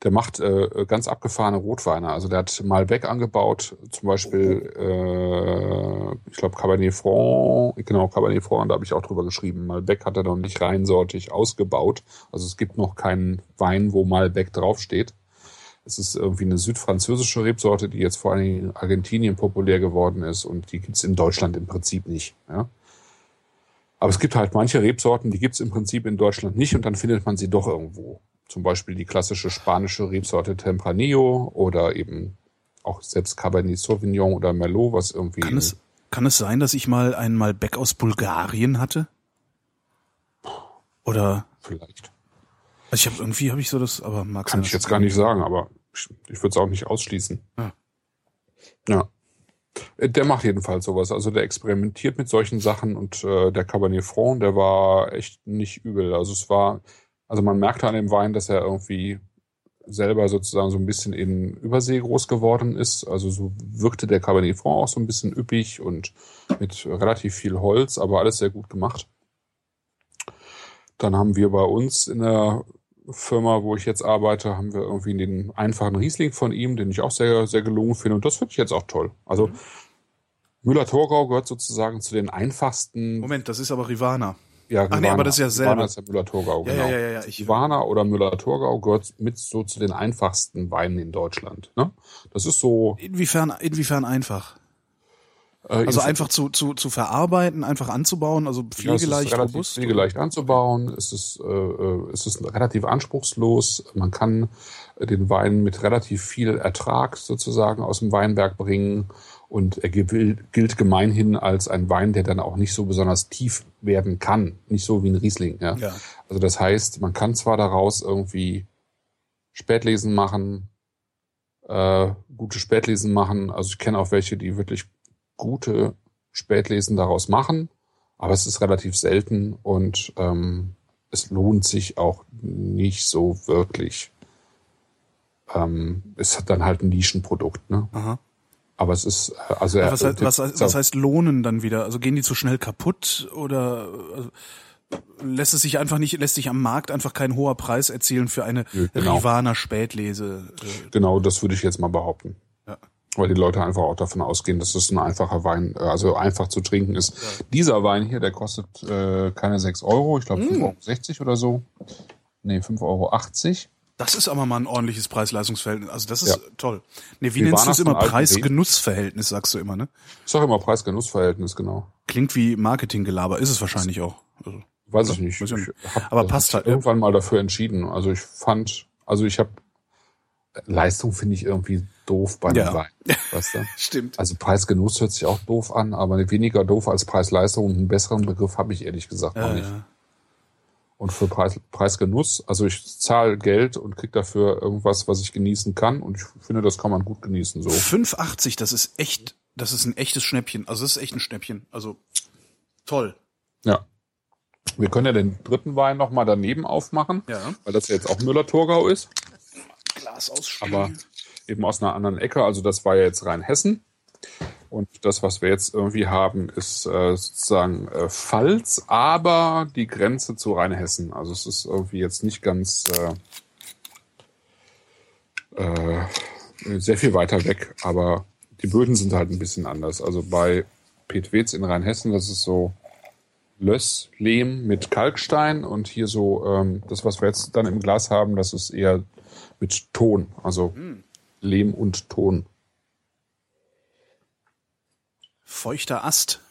der macht äh, ganz abgefahrene Rotweine. Also der hat Malbec angebaut, zum Beispiel, äh, ich glaube Cabernet Franc, genau Cabernet Franc, da habe ich auch drüber geschrieben. Malbec hat er noch nicht reinsortig ausgebaut. Also es gibt noch keinen Wein, wo Malbec draufsteht. Es ist irgendwie eine südfranzösische Rebsorte, die jetzt vor allem in Argentinien populär geworden ist und die gibt's in Deutschland im Prinzip nicht. Ja? Aber es gibt halt manche Rebsorten, die gibt's im Prinzip in Deutschland nicht und dann findet man sie doch irgendwo. Zum Beispiel die klassische spanische Rebsorte Tempranillo oder eben auch selbst Cabernet Sauvignon oder Merlot, was irgendwie Kann es, kann es sein, dass ich mal einen Malbec aus Bulgarien hatte? Oder vielleicht. also ich habe irgendwie habe ich so das, aber mag Kann ich jetzt gar nicht sagen, aber ich, ich würde es auch nicht ausschließen. Ja. Ja. Äh, Der macht jedenfalls sowas. Also der experimentiert mit solchen Sachen und äh, der Cabernet Franc, der war echt nicht übel. Also es war, also man merkte an dem Wein, dass er irgendwie selber sozusagen so ein bisschen in Übersee groß geworden ist. Also so wirkte der Cabernet Franc auch so ein bisschen üppig und mit relativ viel Holz, aber alles sehr gut gemacht. Dann haben wir bei uns in der Firma, wo ich jetzt arbeite, haben wir irgendwie den einfachen Riesling von ihm, den ich auch sehr, sehr gelungen finde. Und das finde ich jetzt auch toll. Also Müller-Thurgau gehört sozusagen zu den einfachsten. Moment, das ist aber Rivana. Ja, Ach nee, aber das ist ja selber. Rivana ist ja Müller-Thurgau, Ja, genau. ja, ja, ja, ja, ich- Rivana oder Müller-Thurgau gehört mit so zu den einfachsten Weinen in Deutschland. Ne? Das ist so. Inwiefern, inwiefern einfach? Äh, Also in- einfach zu, zu, zu verarbeiten, einfach anzubauen, also Ja, es ist pflegeleicht, relativ robust. pflegeleicht anzubauen. Es ist, äh, äh, es ist relativ anspruchslos. Man kann den Wein mit relativ viel Ertrag sozusagen aus dem Weinberg bringen. Und er gilt, gemeinhin als ein Wein, der dann auch nicht so besonders tief werden kann. Nicht so wie ein Riesling. Ja? Ja. Also das heißt, man kann zwar daraus irgendwie Spätlesen machen, äh, gute Spätlesen machen. Also ich kenne auch welche, die wirklich gute Spätlesen daraus machen, aber es ist relativ selten und ähm, es lohnt sich auch nicht so wirklich. Ähm, es hat dann halt ein Nischenprodukt, ne? Aha. Aber es ist äh, also er, Was, heißt, was, was heißt lohnen dann wieder? Also gehen die zu schnell kaputt oder also, lässt es sich einfach nicht, lässt sich am Markt einfach kein hoher Preis erzielen für eine genau. Rivana Spätlese? Äh, Genau, das würde ich jetzt mal behaupten. Ja. weil die Leute einfach auch davon ausgehen, dass es ein einfacher Wein, äh, also einfach zu trinken ist. Ja. Dieser Wein hier, der kostet äh, keine 6 Euro, ich glaube mm. 5,60 Euro oder so. Nee, 5,80 Euro. Das ist aber mal ein ordentliches Preis-Leistungs-Verhältnis. Also das ist ja. toll. Nee, wie, nennst du es immer? Preis-Genuss-Verhältnis, sagst du immer, ne? Ich sag immer Preis-Genuss-Verhältnis, genau. Klingt wie Marketinggelaber, ist es wahrscheinlich auch. Also, weiß ich nicht. Weiß ich nicht. Hab, aber passt halt. Irgendwann mal dafür entschieden. Also ich fand, also ich habe Leistung finde ich irgendwie doof bei dem ja. Wein. Weißt du? Stimmt. Also Preis-Genuss hört sich auch doof an, aber weniger doof als Preis-Leistung und einen besseren Begriff habe ich ehrlich gesagt ja, noch nicht. Ja. Und für Preis, Preisgenuss, also ich zahle Geld und krieg dafür irgendwas, was ich genießen kann. Und ich finde, das kann man gut genießen. So 5,80, das ist echt, das ist ein echtes Schnäppchen. Also das ist echt ein Schnäppchen. Also toll. Ja. Wir können ja den dritten Wein noch mal daneben aufmachen, ja. weil das ja jetzt auch Müller-Thurgau ist. Glas ausspielen. Aber eben aus einer anderen Ecke. Also das war ja jetzt Rheinhessen. Und das, was wir jetzt irgendwie haben, ist äh, sozusagen äh, Pfalz, aber die Grenze zu Rheinhessen. Also es ist irgendwie jetzt nicht ganz äh, äh, sehr viel weiter weg, aber die Böden sind halt ein bisschen anders. Also bei Petwitz in Rheinhessen, das ist so Löss, Lehm mit Kalkstein und hier so ähm, das, was wir jetzt dann im Glas haben, das ist eher mit Ton, also hm. Lehm und Ton. Feuchter Ast.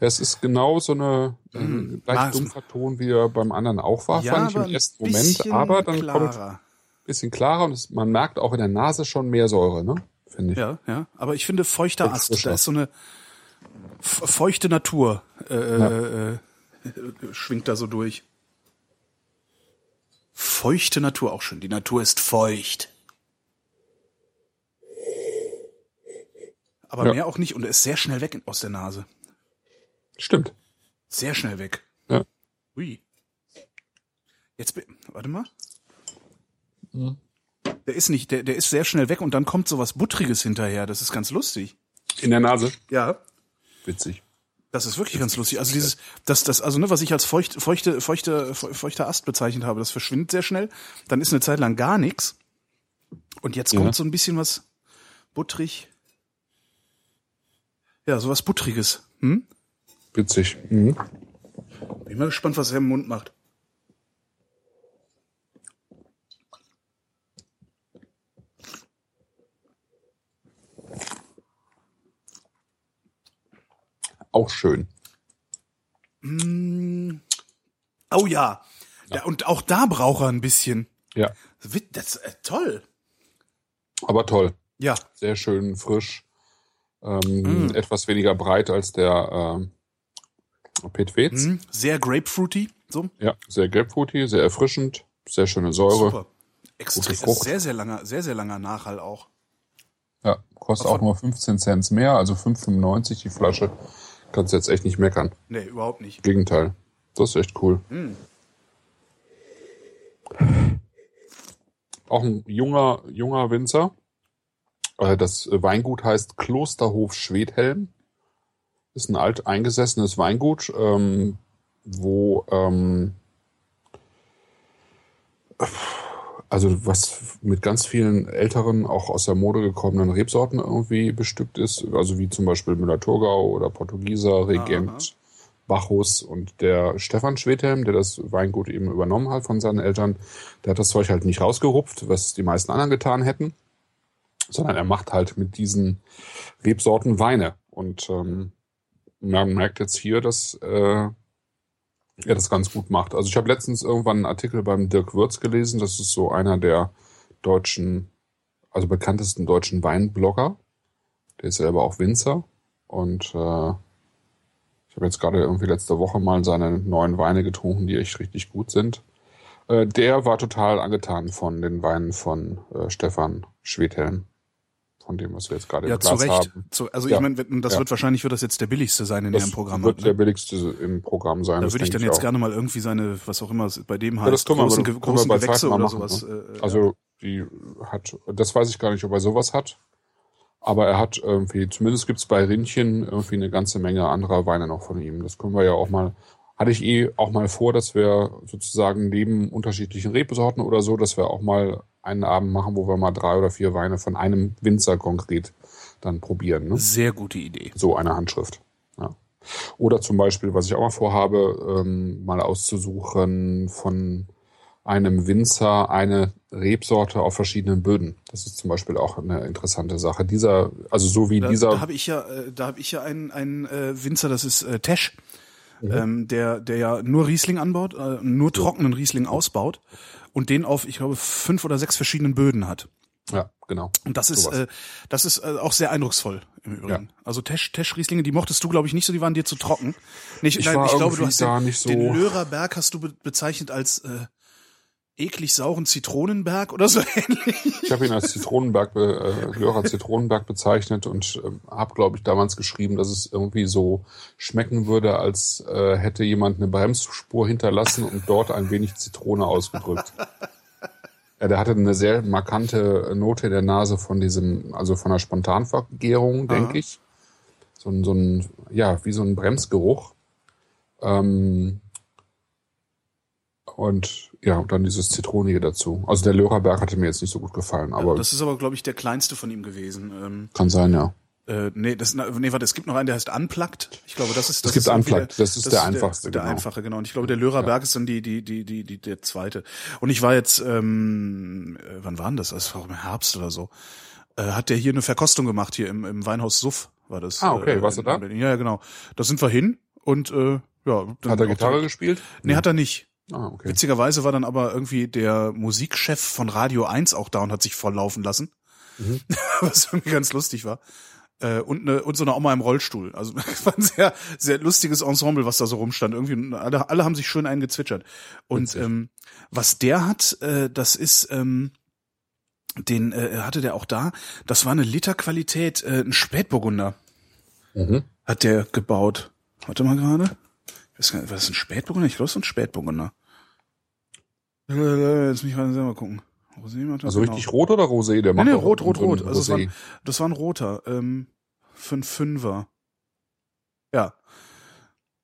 Es ist genau so eine äh, mm, leicht dumpfer Ton, wie er beim anderen auch war, ja, fand ich im ersten Moment. Aber dann klarer. kommt ein bisschen klarer und es, man merkt auch in der Nase schon mehr Säure, ne? Finde ich. Ja, ja. Aber ich finde feuchter Ast, da ist so eine feuchte Natur äh, ja. äh, äh schwingt da so durch. Feuchte Natur auch schön. Die Natur ist feucht. Aber ja. mehr auch nicht und er ist sehr schnell weg aus der Nase. Stimmt. Sehr schnell weg. Ja. Ui. Jetzt, warte mal. Mhm. Der ist nicht, der, der ist sehr schnell weg und dann kommt so was Buttriges hinterher. Das ist ganz lustig. In der Nase? Ja. Witzig. Das ist wirklich ganz lustig. Also dieses, das, das, also ne, was ich als feucht, feuchte, feuchte, feuchter Ast bezeichnet habe, das verschwindet sehr schnell. Dann ist eine Zeit lang gar nichts. Und jetzt kommt ja. so ein bisschen was buttrig. Ja, sowas Buttriges. Hm? Witzig. Mhm. Bin mal gespannt, was er im Mund macht. Auch schön. Mm. Oh ja. ja. ja. Und auch da braucht er ein bisschen. Ja. Das ist äh, toll. Aber toll. Ja. Sehr schön, frisch. Ähm, mm. Etwas weniger breit als der äh, Petwetz. Mm. Sehr grapefruity. So. Ja, sehr grapefruity, sehr erfrischend, sehr schöne Säure. Super. Extrem, sehr, sehr langer, sehr, sehr langer Nachhall auch. Ja, kostet auch nur 15 Cent mehr, also 5,95 die Flasche. Kannst jetzt echt nicht meckern. Nee, überhaupt nicht. Gegenteil. Das ist echt cool. Mm. Auch ein junger, junger Winzer. Äh, das Weingut heißt Klosterhof Schwedhelm. Ist ein alt eingesessenes Weingut, ähm, wo ähm, also was mit ganz vielen älteren, auch aus der Mode gekommenen Rebsorten irgendwie bestückt ist. Also wie zum Beispiel Müller-Thurgau oder Portugieser, Regent, Aha. Bacchus und der Stefan Schwedhelm, der das Weingut eben übernommen hat von seinen Eltern, der hat das Zeug halt nicht rausgerupft, was die meisten anderen getan hätten sondern er macht halt mit diesen Rebsorten Weine. Und ähm, man merkt jetzt hier, dass äh, er das ganz gut macht. Also ich habe letztens irgendwann einen Artikel beim Dirk Würz gelesen, das ist so einer der deutschen, also bekanntesten deutschen Weinblogger. Der ist selber auch Winzer. Und äh, ich habe jetzt gerade irgendwie letzte Woche mal seine neuen Weine getrunken, die echt richtig gut sind. Äh, der war total angetan von den Weinen von äh, Stefan Schwedhelm von dem, was wir jetzt gerade ja, im Glas zu Recht. haben. Zu, also ja. ich meine, das ja. wird wahrscheinlich wird das jetzt der billigste sein in das Ihrem Programm. Wird ne? der billigste im Programm sein. Da würde ich dann jetzt auch. gerne mal irgendwie seine, was auch immer bei dem heißt, ja, großen, wir, großen Gewächse oder machen, sowas. Ne? Äh, also die hat, das weiß ich gar nicht, ob er sowas hat. Aber er hat irgendwie, zumindest gibt's bei Rindchen irgendwie eine ganze Menge anderer Weine noch von ihm. Das können wir ja auch mal, hatte ich eh auch mal vor, dass wir sozusagen neben unterschiedlichen Rebsorten oder so, dass wir auch mal einen Abend machen, wo wir mal drei oder vier Weine von einem Winzer konkret dann probieren. Ne? Sehr gute Idee. So eine Handschrift. Ja. Oder zum Beispiel, was ich auch mal vorhabe, ähm, mal auszusuchen von einem Winzer eine Rebsorte auf verschiedenen Böden. Das ist zum Beispiel auch eine interessante Sache. Dieser, also so wie Da, dieser. da habe ich ja, äh, da habe ich ja einen, einen äh, Winzer, das ist äh, Tesch, ähm, der, der ja nur Riesling anbaut, äh, nur trockenen Riesling ausbaut und den auf, ich glaube, fünf oder sechs verschiedenen Böden hat. ja, genau. Und das ist, Sowas. äh, das ist äh, auch sehr eindrucksvoll im Übrigen. Also Tesch, Tesch Rieslinge, die mochtest du, glaube ich, nicht so, die waren dir zu trocken. Nicht, Ich nein, ich glaube, du hast den, so- den Löhrer hast du be bezeichnet als äh, eklig sauren Zitronenberg oder so ähnlich. Ich habe ihn als Zitronenberg, be- äh, Lörer Zitronenberg bezeichnet und ähm, habe, glaube ich, damals geschrieben, dass es irgendwie so schmecken würde, als äh, hätte jemand eine Bremsspur hinterlassen und dort ein wenig Zitrone ausgedrückt. Ja, der hatte eine sehr markante Note in der Nase von diesem, also von der Spontanvergärung, denke ich. So ein, so ein, ja, wie so ein Bremsgeruch. Ähm, und ja, und dann dieses Zitronige dazu. Also der Lörerberg hatte mir jetzt nicht so gut gefallen, aber das ist aber, glaube ich, der kleinste von ihm gewesen. Ähm, kann sein, ja. Äh, nee, das, nee, warte, es gibt noch einen, der heißt Unplugged. Ich glaube, das ist das Es gibt ist Unplugged, das ist der einfachste, Der, der genau. einfache, genau. Und ich glaube, der Lörerberg ist dann die, die, die, die, die, der zweite. Und ich war jetzt, ähm, äh, wann war denn das? Das war im Herbst oder so. Äh, hat der hier eine Verkostung gemacht, hier im, im Weinhaus Suff war das. Ah, okay. äh, Warst du da? Ja, ja, genau. Da sind wir hin und äh, ja. Hat er Gitarre gespielt? Nee, hat er nicht. Ah, okay. Witzigerweise war dann aber irgendwie der Musikchef von Radio 1 auch da und hat sich volllaufen lassen. Mhm. Was irgendwie ganz lustig war. Äh, und, ne, und so eine Oma im Rollstuhl. Also es war ein sehr, sehr lustiges Ensemble, was da so rumstand. Irgendwie, alle, alle haben sich schön eingezwitschert. Und Witzig. ähm, was der hat, äh, das ist, ähm, den äh, hatte der auch da, das war eine Literqualität, äh, ein Spätburgunder Mhm. hat der gebaut. Warte mal gerade. Ich weiß gar nicht, war das ein Spätburgunder? Ich glaube, es ist ein Spätburgunder. Äh, Jetzt muss ich mal selber gucken. Rosé macht das Also genau. richtig rot oder rosé? Der Nee, macht nee, doch rot, rot, ein rot. Also es war, Rosé. das war ein roter. Ähm, für ein Fünfer. Ja.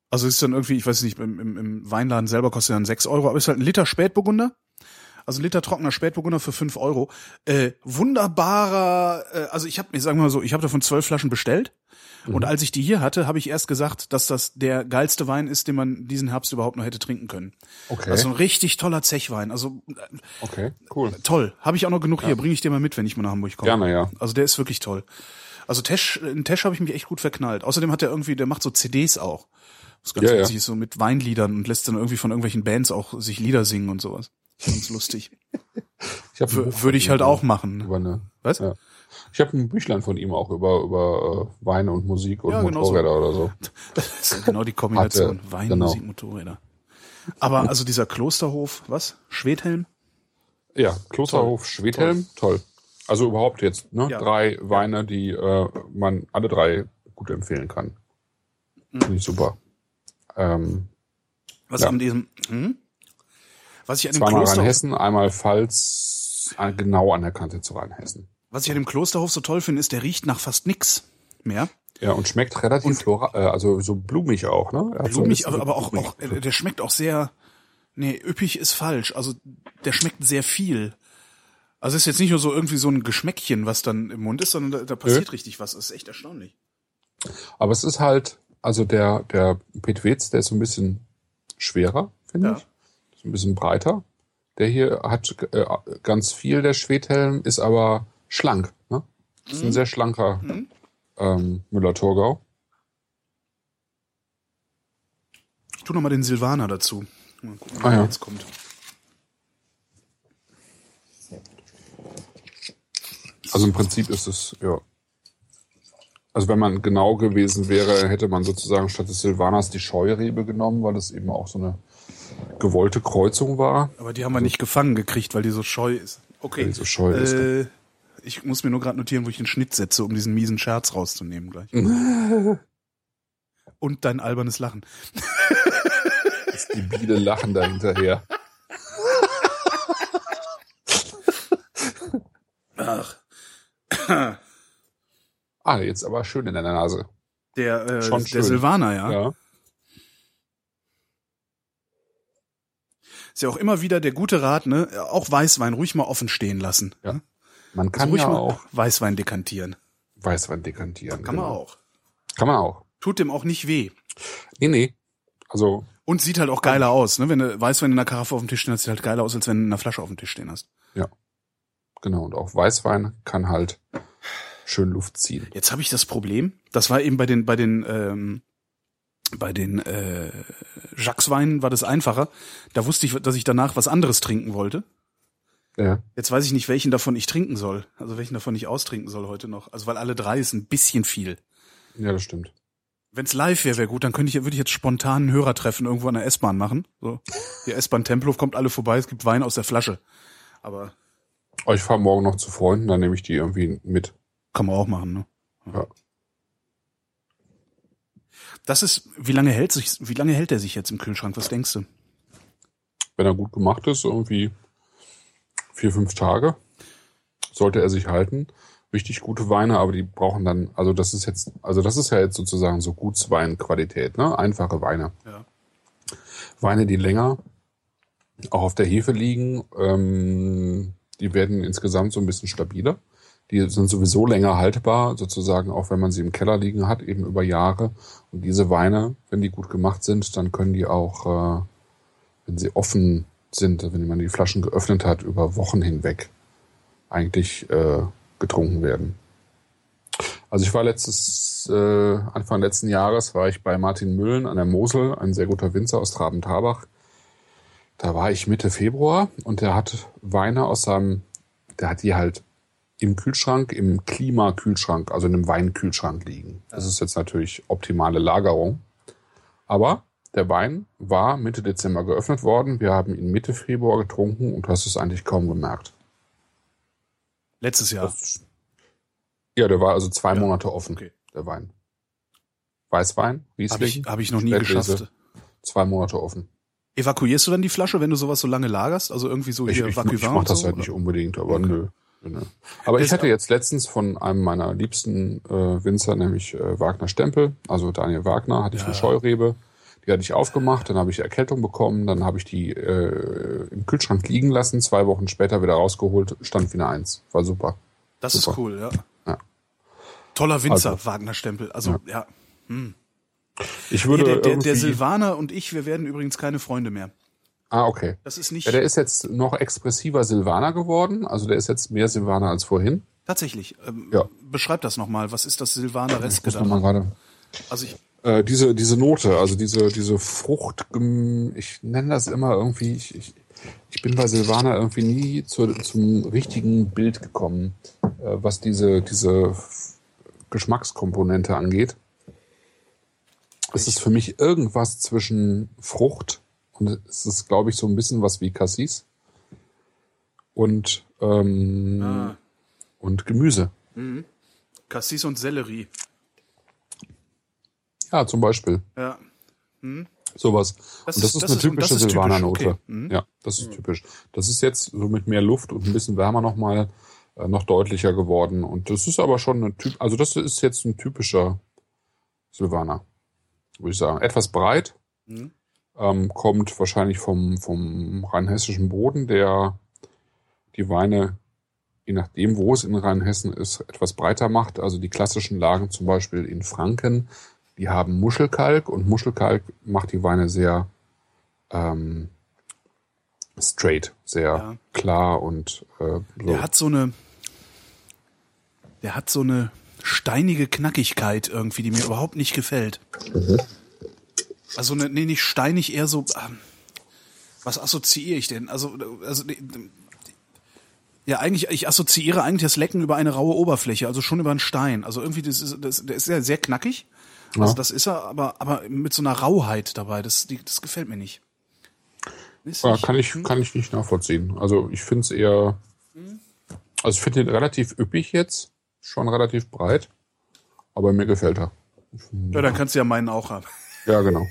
Also ist dann irgendwie, ich weiß nicht, im, im, im Weinladen selber kostet er dann sechs Euro, aber ist halt ein Liter Spätburgunder. Also ein Liter trockener Spätburgunder für fünf Euro. Äh, wunderbarer, äh, also ich habe mir, sagen wir mal so, ich habe davon zwölf Flaschen bestellt. Und als ich die hier hatte, habe ich erst gesagt, dass das der geilste Wein ist, den man diesen Herbst überhaupt noch hätte trinken können. Okay, Also ein richtig toller Zechwein. Also äh, okay, cool. toll. Habe ich auch noch genug hier. Bringe ich dir mal mit, wenn ich mal nach Hamburg komme. Gerne, ja. Also der ist wirklich toll. Also Tesch, in Tesch habe ich mich echt gut verknallt. Außerdem hat er irgendwie, der macht so CDs auch. Was ganz Ja, ja. ist, so mit Weinliedern und lässt dann irgendwie von irgendwelchen Bands auch sich Lieder singen und sowas. Ganz lustig. Ich hab Würde ich halt auch machen. Über eine, Was? Ja. Ich habe ein Büchlein von ihm auch über über äh, Weine und Musik und Ja, genau so. Motorräder oder so. Das ist genau die Kombination. Hatte, Wein, genau. Musik, Motorräder. Aber also dieser Klosterhof, was? Schwedhelm? Ja, Klosterhof, Schwedhelm, toll. Also überhaupt jetzt, ne? Ja. Drei Weine, die äh, man alle drei gut empfehlen kann. Mhm. Finde ich super. Ähm, Was Ja. an diesem, hm? Was ich an dem zweimal Klosterhof, Rheinhessen, einmal Pfalz, genau an der Kante zu Rheinhessen. was ich an dem Klosterhof so toll finde, ist, der riecht nach fast nix mehr. Ja, und schmeckt relativ flora, äh, also so blumig auch, ne? Hat so ein Blumig, so aber auch, blumig. auch, äh, der schmeckt auch sehr, nee, üppig ist falsch. Also, der schmeckt sehr viel. Also, es ist jetzt nicht nur so irgendwie so ein Geschmäckchen, was dann im Mund ist, sondern da, da passiert richtig was. Das ist echt erstaunlich. Aber es ist halt, also der, der Petwitz, der ist so ein bisschen schwerer, finde Ja. ich. Ein bisschen breiter. Der hier hat äh, ganz viel, der Schwedhelm, ist aber schlank. Ne? Ist Mhm. ein sehr schlanker ähm, Müller-Thurgau. Ich tu noch mal den Silvaner dazu. Mal gucken, Ah, ja. jetzt kommt. Also im Prinzip ist es, ja. Also wenn man genau gewesen wäre, hätte man sozusagen statt des Silvaners die Scheurebe genommen, weil es eben auch so eine gewollte Kreuzung war. Aber die haben wir nicht gefangen gekriegt, weil die so scheu ist. Okay. Weil die so scheu ist, äh, Ich muss mir nur gerade notieren, wo ich den Schnitt setze, um diesen miesen Scherz rauszunehmen gleich. Und dein albernes Lachen. Das debile Lachen da hinterher. Ach. Ah, jetzt aber schön in der Nase. Der, äh, Schon der schön. Silvaner, ja. Ja. Ist ja auch immer wieder der gute Rat, ne? Auch Weißwein ruhig mal offen stehen lassen. Ja. Man kann ruhig ja mal auch Weißwein dekantieren. Weißwein dekantieren. Kann man genau. auch. Kann man auch. Tut dem auch nicht weh. Nee, nee. Also, Und sieht halt auch geiler aus, ne? Wenn du Weißwein in einer Karaffe auf dem Tisch stehen hast, sieht halt geiler aus, als wenn du in einer Flasche auf dem Tisch stehen hast. ja. Genau. Und auch Weißwein kann halt schön Luft ziehen. Jetzt habe ich das Problem, das war eben bei den, bei den, ähm, bei den äh, Jacques-Weinen war das einfacher. Da wusste ich, dass ich danach was anderes trinken wollte. Ja. Jetzt weiß ich nicht, welchen davon ich trinken soll. Also welchen davon ich austrinken soll heute noch. Also weil alle drei ist ein bisschen viel. Ja, das stimmt. Wenn's live wäre, wäre gut, dann könnte ich, würde ich jetzt spontan einen Hörertreffen irgendwo an der S-Bahn machen. So, die S-Bahn Tempelhof kommt alle vorbei, es gibt Wein aus der Flasche. Aber Aber ich fahre morgen noch zu Freunden, dann nehme ich die irgendwie mit. kann man auch machen, ne? Ja. Das ist, wie lange hält sich, wie lange hält der sich jetzt im Kühlschrank? Was denkst du? Wenn er gut gemacht ist, irgendwie vier, fünf Tage, sollte er sich halten. Richtig gute Weine, aber die brauchen dann, also das ist jetzt, also das ist ja jetzt sozusagen so Gutsweinqualität, ne? Einfache Weine. Ja. Weine, die länger auch auf der Hefe liegen, ähm, die werden insgesamt so ein bisschen stabiler. Die sind sowieso länger haltbar, sozusagen auch wenn man sie im Keller liegen hat, eben über Jahre. Und diese Weine, wenn die gut gemacht sind, dann können die auch, äh, wenn sie offen sind, wenn man die Flaschen geöffnet hat, über Wochen hinweg eigentlich äh, getrunken werden. Also ich war letztes, äh, Anfang letzten Jahres war ich bei Martin Müllen an der Mosel, ein sehr guter Winzer aus Traben-Tabach. Da war ich Mitte Februar und der hat Weine aus seinem, der hat die halt im Kühlschrank, im Klimakühlschrank, also in einem Weinkühlschrank liegen. Das ist jetzt natürlich optimale Lagerung. Aber der Wein war Mitte Dezember geöffnet worden. Wir haben ihn Mitte Februar getrunken und du hast es eigentlich kaum gemerkt. Letztes Jahr. Das, ja, der war also zwei Ja, Monate offen, okay. der Wein. Weißwein, Riesling. Habe ich, hab ich noch nie geschafft. Zwei Monate offen. Evakuierst du dann die Flasche, wenn du sowas so lange lagerst? Also irgendwie so Ich, hier ich, Vakuum ich mach und das so, halt oder? nicht unbedingt, aber Okay. nö. Nö. Aber Das- ich hatte jetzt letztens von einem meiner liebsten äh, Winzer, nämlich äh, Wagner Stempel, also Daniel Wagner, hatte ich Ja. eine Scheurebe. Die hatte ich aufgemacht, dann habe ich Erkältung bekommen, dann habe ich die äh, im Kühlschrank liegen lassen, zwei Wochen später wieder rausgeholt, stand wieder eins. War super. Das Super. ist cool, ja. Ja. Toller Winzer, Also- Wagner-Stempel. Also, ja. Ich Hier, würde der, der, irgendwie, der Silvaner und ich, wir werden übrigens keine Freunde mehr. Ah, okay. Das ist nicht Ja, der ist jetzt noch expressiver Silvaner geworden, also der ist jetzt mehr Silvaner als vorhin. tatsächlich. Ähm, Ja. Beschreib das nochmal. Was ist das mal da? gerade Also ich, äh, diese, diese Note, also diese, diese Frucht, ich nenne das immer irgendwie, ich, ich, ich bin bei Silvaner irgendwie nie zu, zum richtigen Bild gekommen, äh, was diese, diese Geschmackskomponente angeht. Es ist für mich irgendwas zwischen Frucht und es ist, glaube ich, so ein bisschen was wie Cassis und, ähm, ah, und Gemüse. Cassis und Sellerie. Ja, zum Beispiel. Ja. Sowas. Das und das ist- ist das eine ist- typische Silvaner-Note. okay. Mhm. Ja, das ist typisch. Das ist jetzt so mit mehr Luft und ein bisschen wärmer nochmal äh, noch deutlicher geworden. Und das ist aber schon ein Typ, also das ist jetzt ein typischer Silvaner, würde ich sagen. Etwas breit, Mhm. Ähm, kommt wahrscheinlich vom, vom rheinhessischen Boden, der die Weine, je nachdem, wo es in Rheinhessen ist, etwas breiter macht. Also die klassischen Lagen zum Beispiel in Franken, die haben Muschelkalk und Muschelkalk macht die Weine sehr ähm, straight, sehr Ja. klar und äh, so. Der hat so eine, der hat so eine steinige Knackigkeit irgendwie, die mir überhaupt nicht gefällt. Also ne, nee, nicht steinig, eher so. Ähm, was assoziiere ich denn? Also, also ja, eigentlich, ich assoziiere eigentlich das Lecken über eine raue Oberfläche, also schon über einen Stein. Also irgendwie, das ist, das, der ist ja sehr knackig. Also Ja. das ist er, aber, aber mit so einer Rauheit dabei. Das, die, das gefällt mir nicht. Ist Ja, nicht- kann ich, kann ich nicht nachvollziehen. Also ich finde es eher, also ich finde ihn relativ üppig jetzt, schon relativ breit, aber mir gefällt er. Ja, dann kannst du ja meinen auch haben. Ja, genau.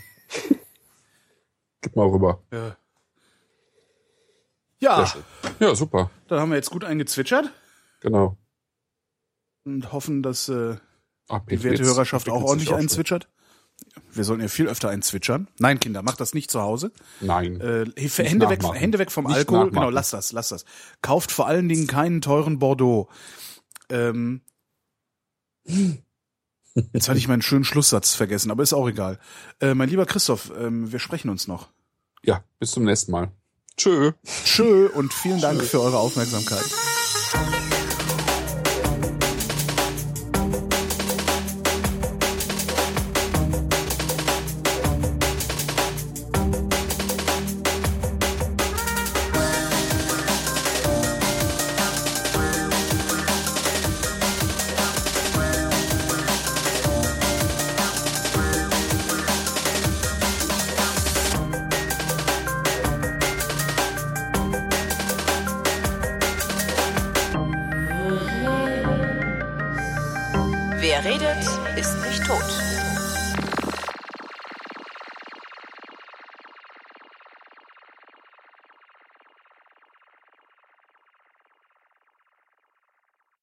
Gib mal rüber. Ja. Ja, Ja, super. dann haben wir jetzt gut eingezwitschert Genau. und hoffen, dass äh, Ach, die werte Hörerschaft auch ordentlich einzwitschert. Wir sollten ja viel öfter einzwitschern. Nein, Kinder, macht das nicht zu Hause. Nein. Äh, Hände, weg. Hände weg vom Nicht Alkohol. nachmachen. Genau, lass das, lass das. Kauft vor allen Dingen keinen teuren Bordeaux. Ähm, jetzt hatte ich meinen schönen Schlusssatz vergessen, aber ist auch egal. Äh, mein lieber Christoph, ähm, wir sprechen uns noch. Ja, bis zum nächsten Mal. Tschö. Tschö und vielen Dank für eure Aufmerksamkeit.